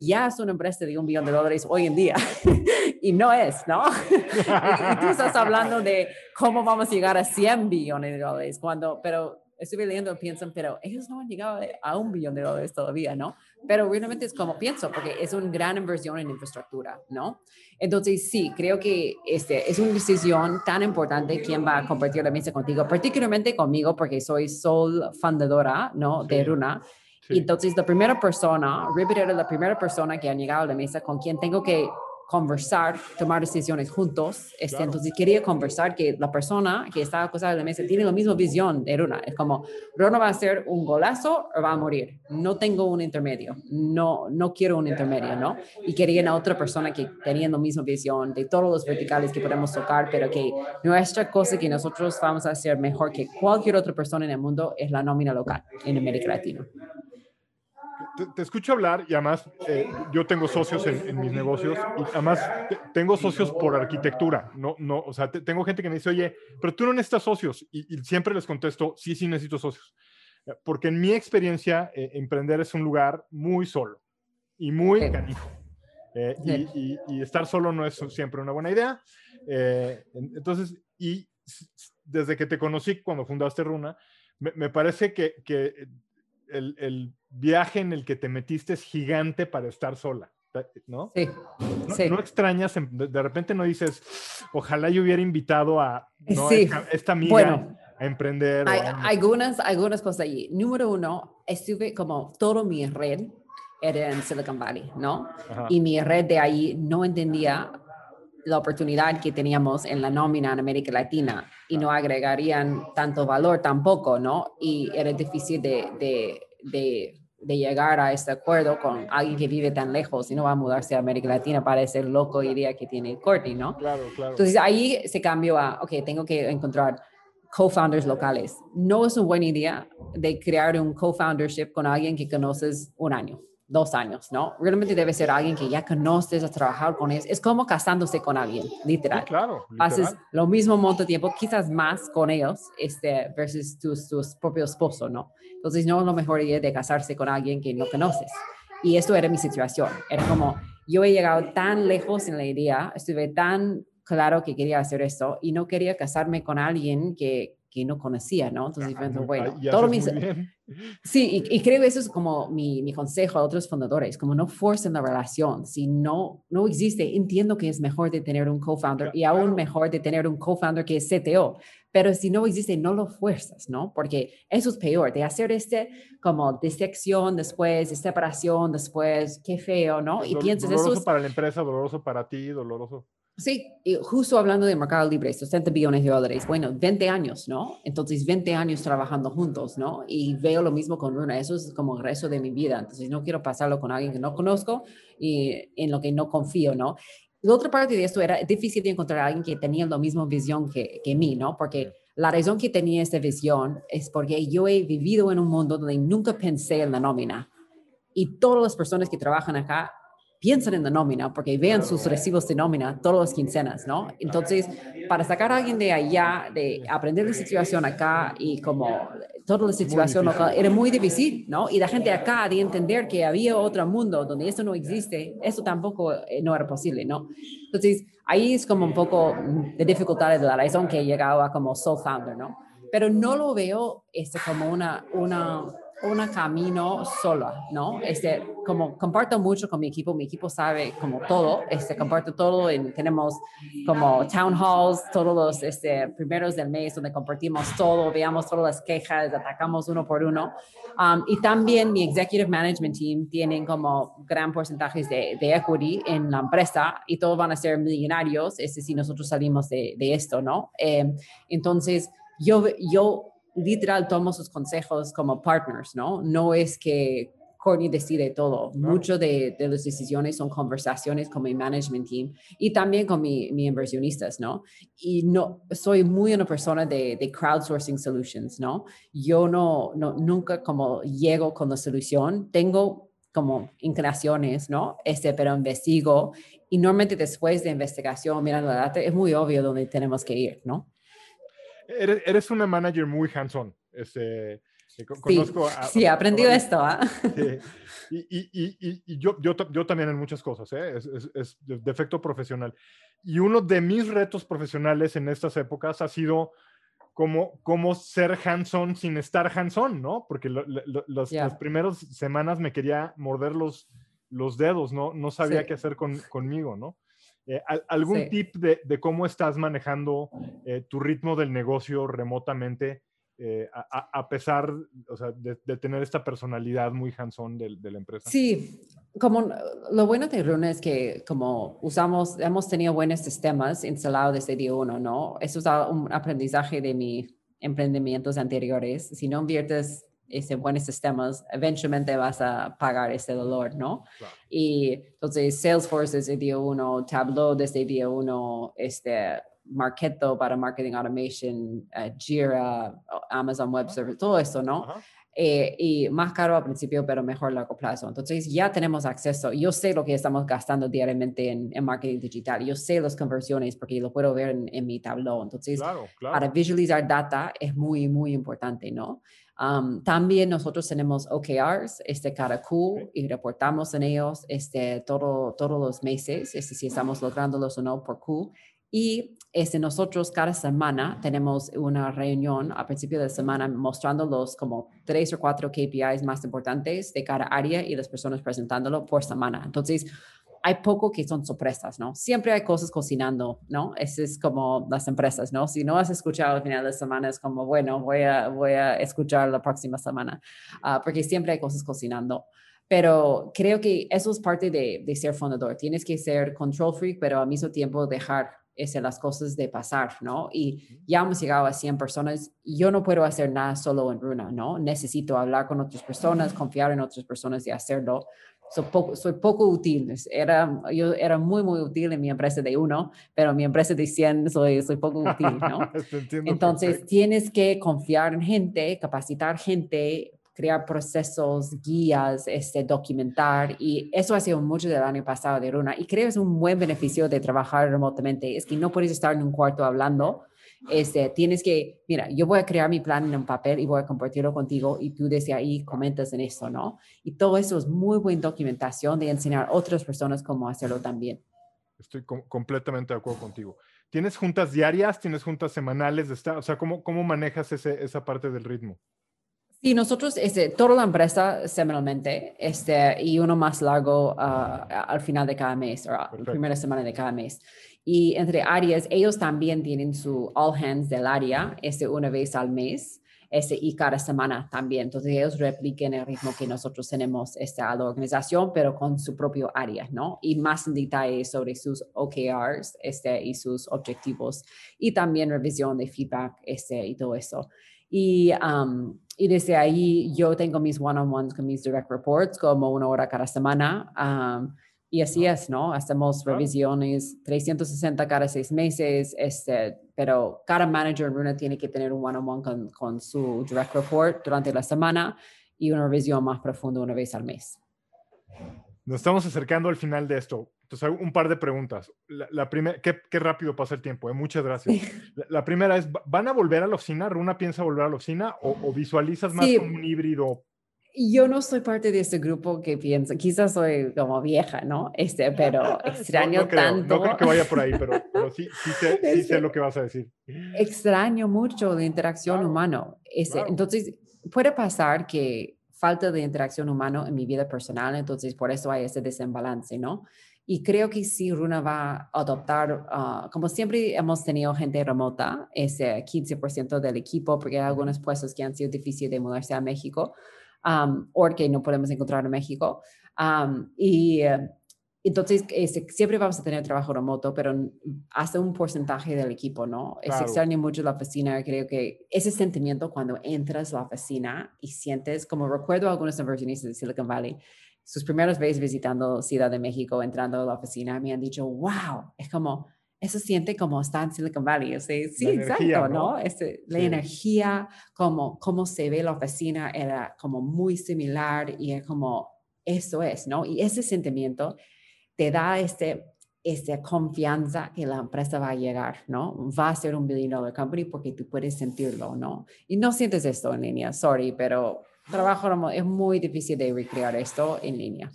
ya es una empresa de un billón de dólares hoy en día. *laughs* y no es, ¿no? y, *laughs* tú estás hablando de cómo vamos a llegar a 100 billones de dólares, cuando, pero estuve leyendo y piensan, pero ellos no han llegado a un billón de dólares todavía, ¿no? Pero realmente es como pienso, porque es una gran inversión en infraestructura, ¿no? Entonces, sí, creo que este, es una decisión tan importante quién va a compartir la mesa contigo, particularmente conmigo, porque soy sole fundadora, ¿no? De. Runa. Sí. Y entonces, la primera persona, Ribbit era la primera persona que ha llegado a la mesa con quien tengo que conversar, tomar decisiones juntos. Este, Claro. Entonces quería conversar que la persona que está acostada en la mesa tiene la misma visión de Runa. Es como, Runa va a hacer un golazo o va a morir. No tengo un intermedio. No, no quiero un intermedio, ¿no? Y quería a otra persona que tenía la misma visión de todos los verticales que podemos tocar, pero que nuestra cosa que nosotros vamos a hacer mejor que cualquier otra persona en el mundo es la nómina local en América Latina. Te, te escucho hablar y además eh, yo tengo socios en, en mis negocios y además te- tengo socios por arquitectura. No, no, o sea, te- tengo gente que me dice, oye, pero tú no necesitas socios. Y, y siempre les contesto, sí, sí necesito socios. Eh, Porque en mi experiencia, eh, emprender es un lugar muy solo y muy Sí. canijo. Eh, y, y- y estar solo no es siempre una buena idea. Eh, en- entonces, y desde que te conocí cuando fundaste Runa, me, me parece que, que el, el viaje en el que te metiste es gigante para estar sola, ¿no? Sí, No, sí. no extrañas, de repente no dices, ojalá yo hubiera invitado a ¿no? Sí. esta, esta amiga Bueno. a emprender. Hay, a- algunas, algunas cosas allí. Número uno, estuve como todo mi red era en Silicon Valley, ¿no? Ajá. Y mi red de ahí no entendía la oportunidad que teníamos en la nómina en América Latina y no agregarían tanto valor tampoco, ¿no? Y era difícil de, de, de, de llegar a este acuerdo con alguien que vive tan lejos y no va a mudarse a América Latina para ser loco idea que tiene Courtney, ¿no? Claro, claro. Entonces ahí se cambió a, ok, tengo que encontrar co-founders locales. No es una buena idea de crear un co-foundership con alguien que conoces un año, dos años, ¿no? Realmente debe ser alguien que ya conoces a trabajar con ellos. Es como casándose con alguien, Sí, literal. claro. Haces literal. lo mismo monto de tiempo, quizás más con ellos, este, versus tu, tu propio esposo, ¿no? Entonces no es la mejor idea de casarse con alguien que no conoces. Y esto era mi situación. Era como, yo he llegado tan lejos en la idea, estuve tan claro que quería hacer esto y no quería casarme con alguien que, que no conocía, ¿no? Entonces, bueno, todo mis... *laughs* Sí, y, creo que eso es como mi, mi, consejo a otros fundadores, como no forcen la relación, si no, no existe, entiendo que es mejor de tener un co-founder y aún mejor de tener un co-founder que es CTO, pero si no existe, no lo fuerzas, ¿no? Porque eso es peor, de hacer este como disección después, de separación después, qué feo, ¿no? Y piensas eso es... para la empresa, doloroso para ti, doloroso. Sí, justo hablando de mercado libre, 60 billones de dólares, bueno, 20 años, ¿no? Entonces, 20 años trabajando juntos, ¿no? Y veo lo mismo con Runa, eso es como el resto de mi vida, entonces no quiero pasarlo con alguien que no conozco y en lo que no confío, ¿no? La otra parte de esto era difícil de encontrar a alguien que tenía la misma visión que, que mí, ¿no? Porque la razón que tenía esta visión es porque yo he vivido en un mundo donde nunca pensé en la nómina. Y todas las personas que trabajan acá piensan en la nómina porque vean sus recibos de nómina todas las quincenas, ¿no? Entonces, para sacar a alguien de allá, de aprender la situación acá y como toda la situación local, era muy difícil, ¿no? Y la gente acá de entender que había otro mundo donde eso no existe, eso tampoco eh, no era posible, ¿no? Entonces, ahí es como un poco de dificultades de la razón que he llegado a como sole founder, ¿no? Pero no lo veo este, como una, una un camino sola, ¿no? Este, como comparto mucho con mi equipo, mi equipo sabe como todo, este, comparto todo, en, tenemos como town halls todos los este, primeros del mes donde compartimos todo, veamos todas las quejas, atacamos uno por uno. Um, y también mi executive management team tienen como gran porcentajes de, de, equity en la empresa y todos van a ser millonarios este, si nosotros salimos de, de esto, ¿no? Eh, entonces, yo, yo literal tomo sus consejos como partners, ¿no? No es que Courtney decide todo. Mucho de, de, las decisiones son conversaciones con mi management team y también con mi, mi inversionistas, ¿no? Y no, soy muy una persona de, de crowdsourcing solutions, ¿no? Yo no, no, nunca como llego con la solución. Tengo como inclinaciones, ¿no? Este, pero investigo y normalmente después de investigación, mirando la data, es muy obvio dónde tenemos que ir, ¿no? Eres, eres una manager muy hands-on. Este, eh, conozco sí, he aprendido esto. ¿ah? Y, y, y, y, yo, yo, yo también en muchas cosas, ¿eh? es, es, es, defecto profesional. Y uno de mis retos profesionales en estas épocas ha sido cómo, cómo ser hands-on sin estar hands-on, ¿no? Porque las primeras semanas me quería morder los, los dedos, ¿no? No sabía qué hacer con, conmigo, ¿no? Eh, ¿Algún tip de, de, cómo estás manejando eh, tu ritmo del negocio remotamente, eh, a, a, pesar o sea, de, de, tener esta personalidad muy hands-on de, de, la empresa? Sí, como lo bueno de Runa es que como usamos, hemos tenido buenos sistemas instalados desde día uno, ¿no? Eso es un aprendizaje de mis emprendimientos anteriores. Si no inviertes ese, buenos sistemas, eventualmente vas a pagar ese dolor, ¿no? Y entonces Salesforce desde día uno, Tableau desde día uno, este, Marketo para Marketing Automation, uh, Jira, Amazon Web Service, todo eso, ¿no? Eh, y más caro al principio, pero mejor a largo plazo. Entonces ya tenemos acceso. Yo sé lo que estamos gastando diariamente en, en marketing digital. Yo sé las conversiones porque lo puedo ver en, en mi Tableau. Entonces, para visualizar data es muy, muy importante, ¿no? También nosotros tenemos OKRs este, cada Q y reportamos en ellos este, todo, todos los meses, este, si estamos lográndolos o no por Q. Y este, nosotros cada semana tenemos una reunión a principio de semana mostrándolos como tres o cuatro KPIs más importantes de cada área y las personas presentándolo por semana. Entonces, hay poco que son sorpresas, ¿no? Siempre hay cosas cocinando, ¿no? Eso es como las empresas, ¿no? Si no has escuchado al final de semana, es como, bueno, voy a, voy a escuchar la próxima semana, uh, porque siempre hay cosas cocinando. Pero creo que eso es parte de, de, ser fundador. Tienes que ser control freak, pero al mismo tiempo dejar ese, las cosas de pasar, ¿no? Y ya hemos llegado a 100 personas. Yo no puedo hacer nada solo en Runa, ¿no? Necesito hablar con otras personas, confiar en otras personas y hacerlo soy poco, soy poco útil. Era, yo era muy, muy útil en mi empresa de uno, pero en mi empresa de 100 soy, soy poco útil, ¿no? *laughs* Entonces, tienes que confiar en gente, capacitar gente, crear procesos, guías, este, documentar, y eso ha sido mucho del año pasado de Runa. Y creo que es un buen beneficio de trabajar remotamente, es que no puedes estar en un cuarto hablando, este, tienes que, mira, yo voy a crear mi plan en un papel y voy a compartirlo contigo y tú desde ahí comentas en eso, ¿no? Y todo eso es muy buena documentación de enseñar a otras personas cómo hacerlo también. Estoy completamente de acuerdo contigo. ¿Tienes juntas diarias? ¿Tienes juntas semanales? De esta, o sea, ¿cómo, cómo manejas ese, esa parte del ritmo? Sí, nosotros, este, toda la empresa semanalmente este, y uno más largo uh, al final de cada mes, o la primera semana de cada mes. Y entre áreas, ellos también tienen su all hands del área este, una vez al mes este, y cada semana también. Entonces ellos repliquen el ritmo que nosotros tenemos este, a la organización, pero con su propio área, ¿no? Y más en detalle sobre sus OKRs este, y sus objetivos y también revisión de feedback este, y todo eso. Y, um, y desde ahí yo tengo mis one-on-ones con mis direct reports como una hora cada semana. Um, y así es, ¿no? Hacemos revisiones 360 cada seis meses, este, pero cada manager en Runa tiene que tener un one-on-one con, con, su direct report durante la semana y una revisión más profunda una vez al mes. Nos estamos acercando al final de esto. Entonces, un par de preguntas. La, primera, ¿qué, ¿qué, rápido pasa el tiempo, ¿eh? muchas gracias. La, primera es, ¿van a volver a la oficina? ¿Runa piensa volver a la oficina o, o visualizas más como un híbrido yo no soy parte de ese grupo que piensa, quizás soy como vieja, ¿no? Este, pero *laughs* extraño tanto. No creo que vaya por ahí, pero, sí, sí, sé, sí, sé, lo que vas a decir. Extraño mucho la interacción humana. Ese, Entonces, puede pasar que falta de interacción humana en mi vida personal, entonces por eso hay ese desembalance, ¿no? Y creo que sí, Runa va a adoptar, ah, como siempre hemos tenido gente remota, ese 15% del equipo, porque hay algunos puestos que han sido difíciles de mudarse a México um, o que no podemos encontrar en México. y eh, entonces siempre vamos a tener trabajo remoto, pero hace un porcentaje del equipo, ¿no? Es extraño mucho la oficina. Creo que ese sentimiento cuando entras a la oficina y sientes, como recuerdo a algunos inversionistas de Silicon Valley, sus primeras veces visitando Ciudad de México, entrando a la oficina, me han dicho, wow, es como eso siente como está en Silicon Valley. sí, exacto, ¿no? Este, la energía, como cómo se ve la oficina, era como muy similar y es como, eso es, ¿no? Y ese sentimiento te da este, esta confianza que la empresa va a llegar, ¿no? Va a ser un billion dollar company porque tú puedes sentirlo, ¿no? Y no sientes esto en línea, sorry, pero trabajo es muy difícil de recrear esto en línea.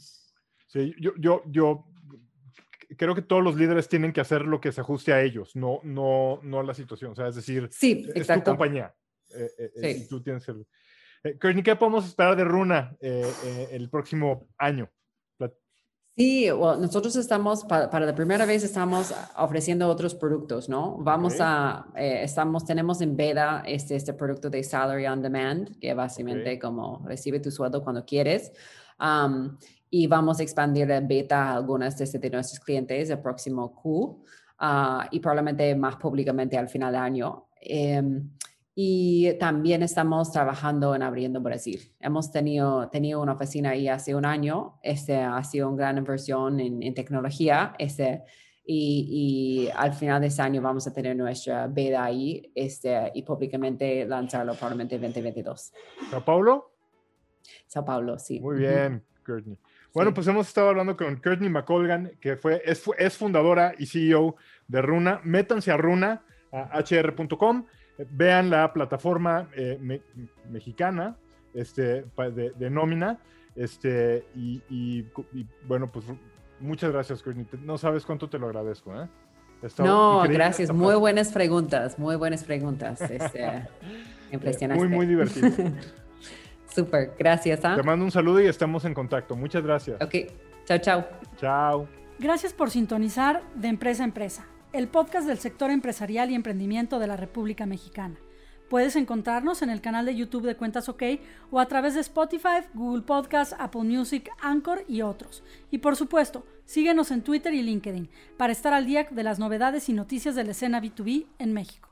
Sí, yo, yo, yo creo que todos los líderes tienen que hacer lo que se ajuste a ellos, no, no, no a la situación. O sea, es decir, sí, es tu compañía. Eh, eh, eh, sí. tú tienes el... ¿qué podemos esperar de Runa el próximo año? Sí, nosotros estamos, para, la primera vez estamos ofreciendo otros productos, ¿no? Vamos a, estamos, tenemos en beta este, este producto de Salary on Demand, que básicamente como recibe tu sueldo cuando quieres y vamos a expandir en beta a algunas de, nuestros clientes el próximo Q ah, y probablemente más públicamente al final del año. Em, y también estamos trabajando en abriendo Brasil. Hemos tenido, tenido una oficina ahí hace un año. Este ha sido una gran inversión en, tecnología. Este, y, y, al final de este año vamos a tener nuestra beta ahí este, y públicamente lanzarlo probablemente 2022. ¿Sao Paulo? Sao Paulo, sí. Muy bien, Courtney. Bueno, pues hemos estado hablando con Courtney McColgan, que fue, es, es, fundadora y CEO de Runa. Métanse a Runa, a hr.com, vean la plataforma eh, mexicana este, de, nómina. Este, y, bueno, pues muchas gracias, Courtney. No sabes cuánto te lo agradezco. ¿eh? No, gracias. Muy buenas preguntas, muy buenas preguntas. Este, *laughs* impresionante. Muy, muy divertido. *laughs* Súper, gracias. ¿ah? Te mando un saludo y estamos en contacto. Muchas gracias. Ok, chao, chao. Chao. Gracias por sintonizar de Empresa a Empresa, el podcast del sector empresarial y emprendimiento de la República Mexicana. Puedes encontrarnos en el canal de YouTube de Cuentas OK o a través de Spotify, Google Podcasts, Apple Music, Anchor y otros. Y por supuesto, síguenos en Twitter y LinkedIn para estar al día de las novedades y noticias de la escena B2B en México.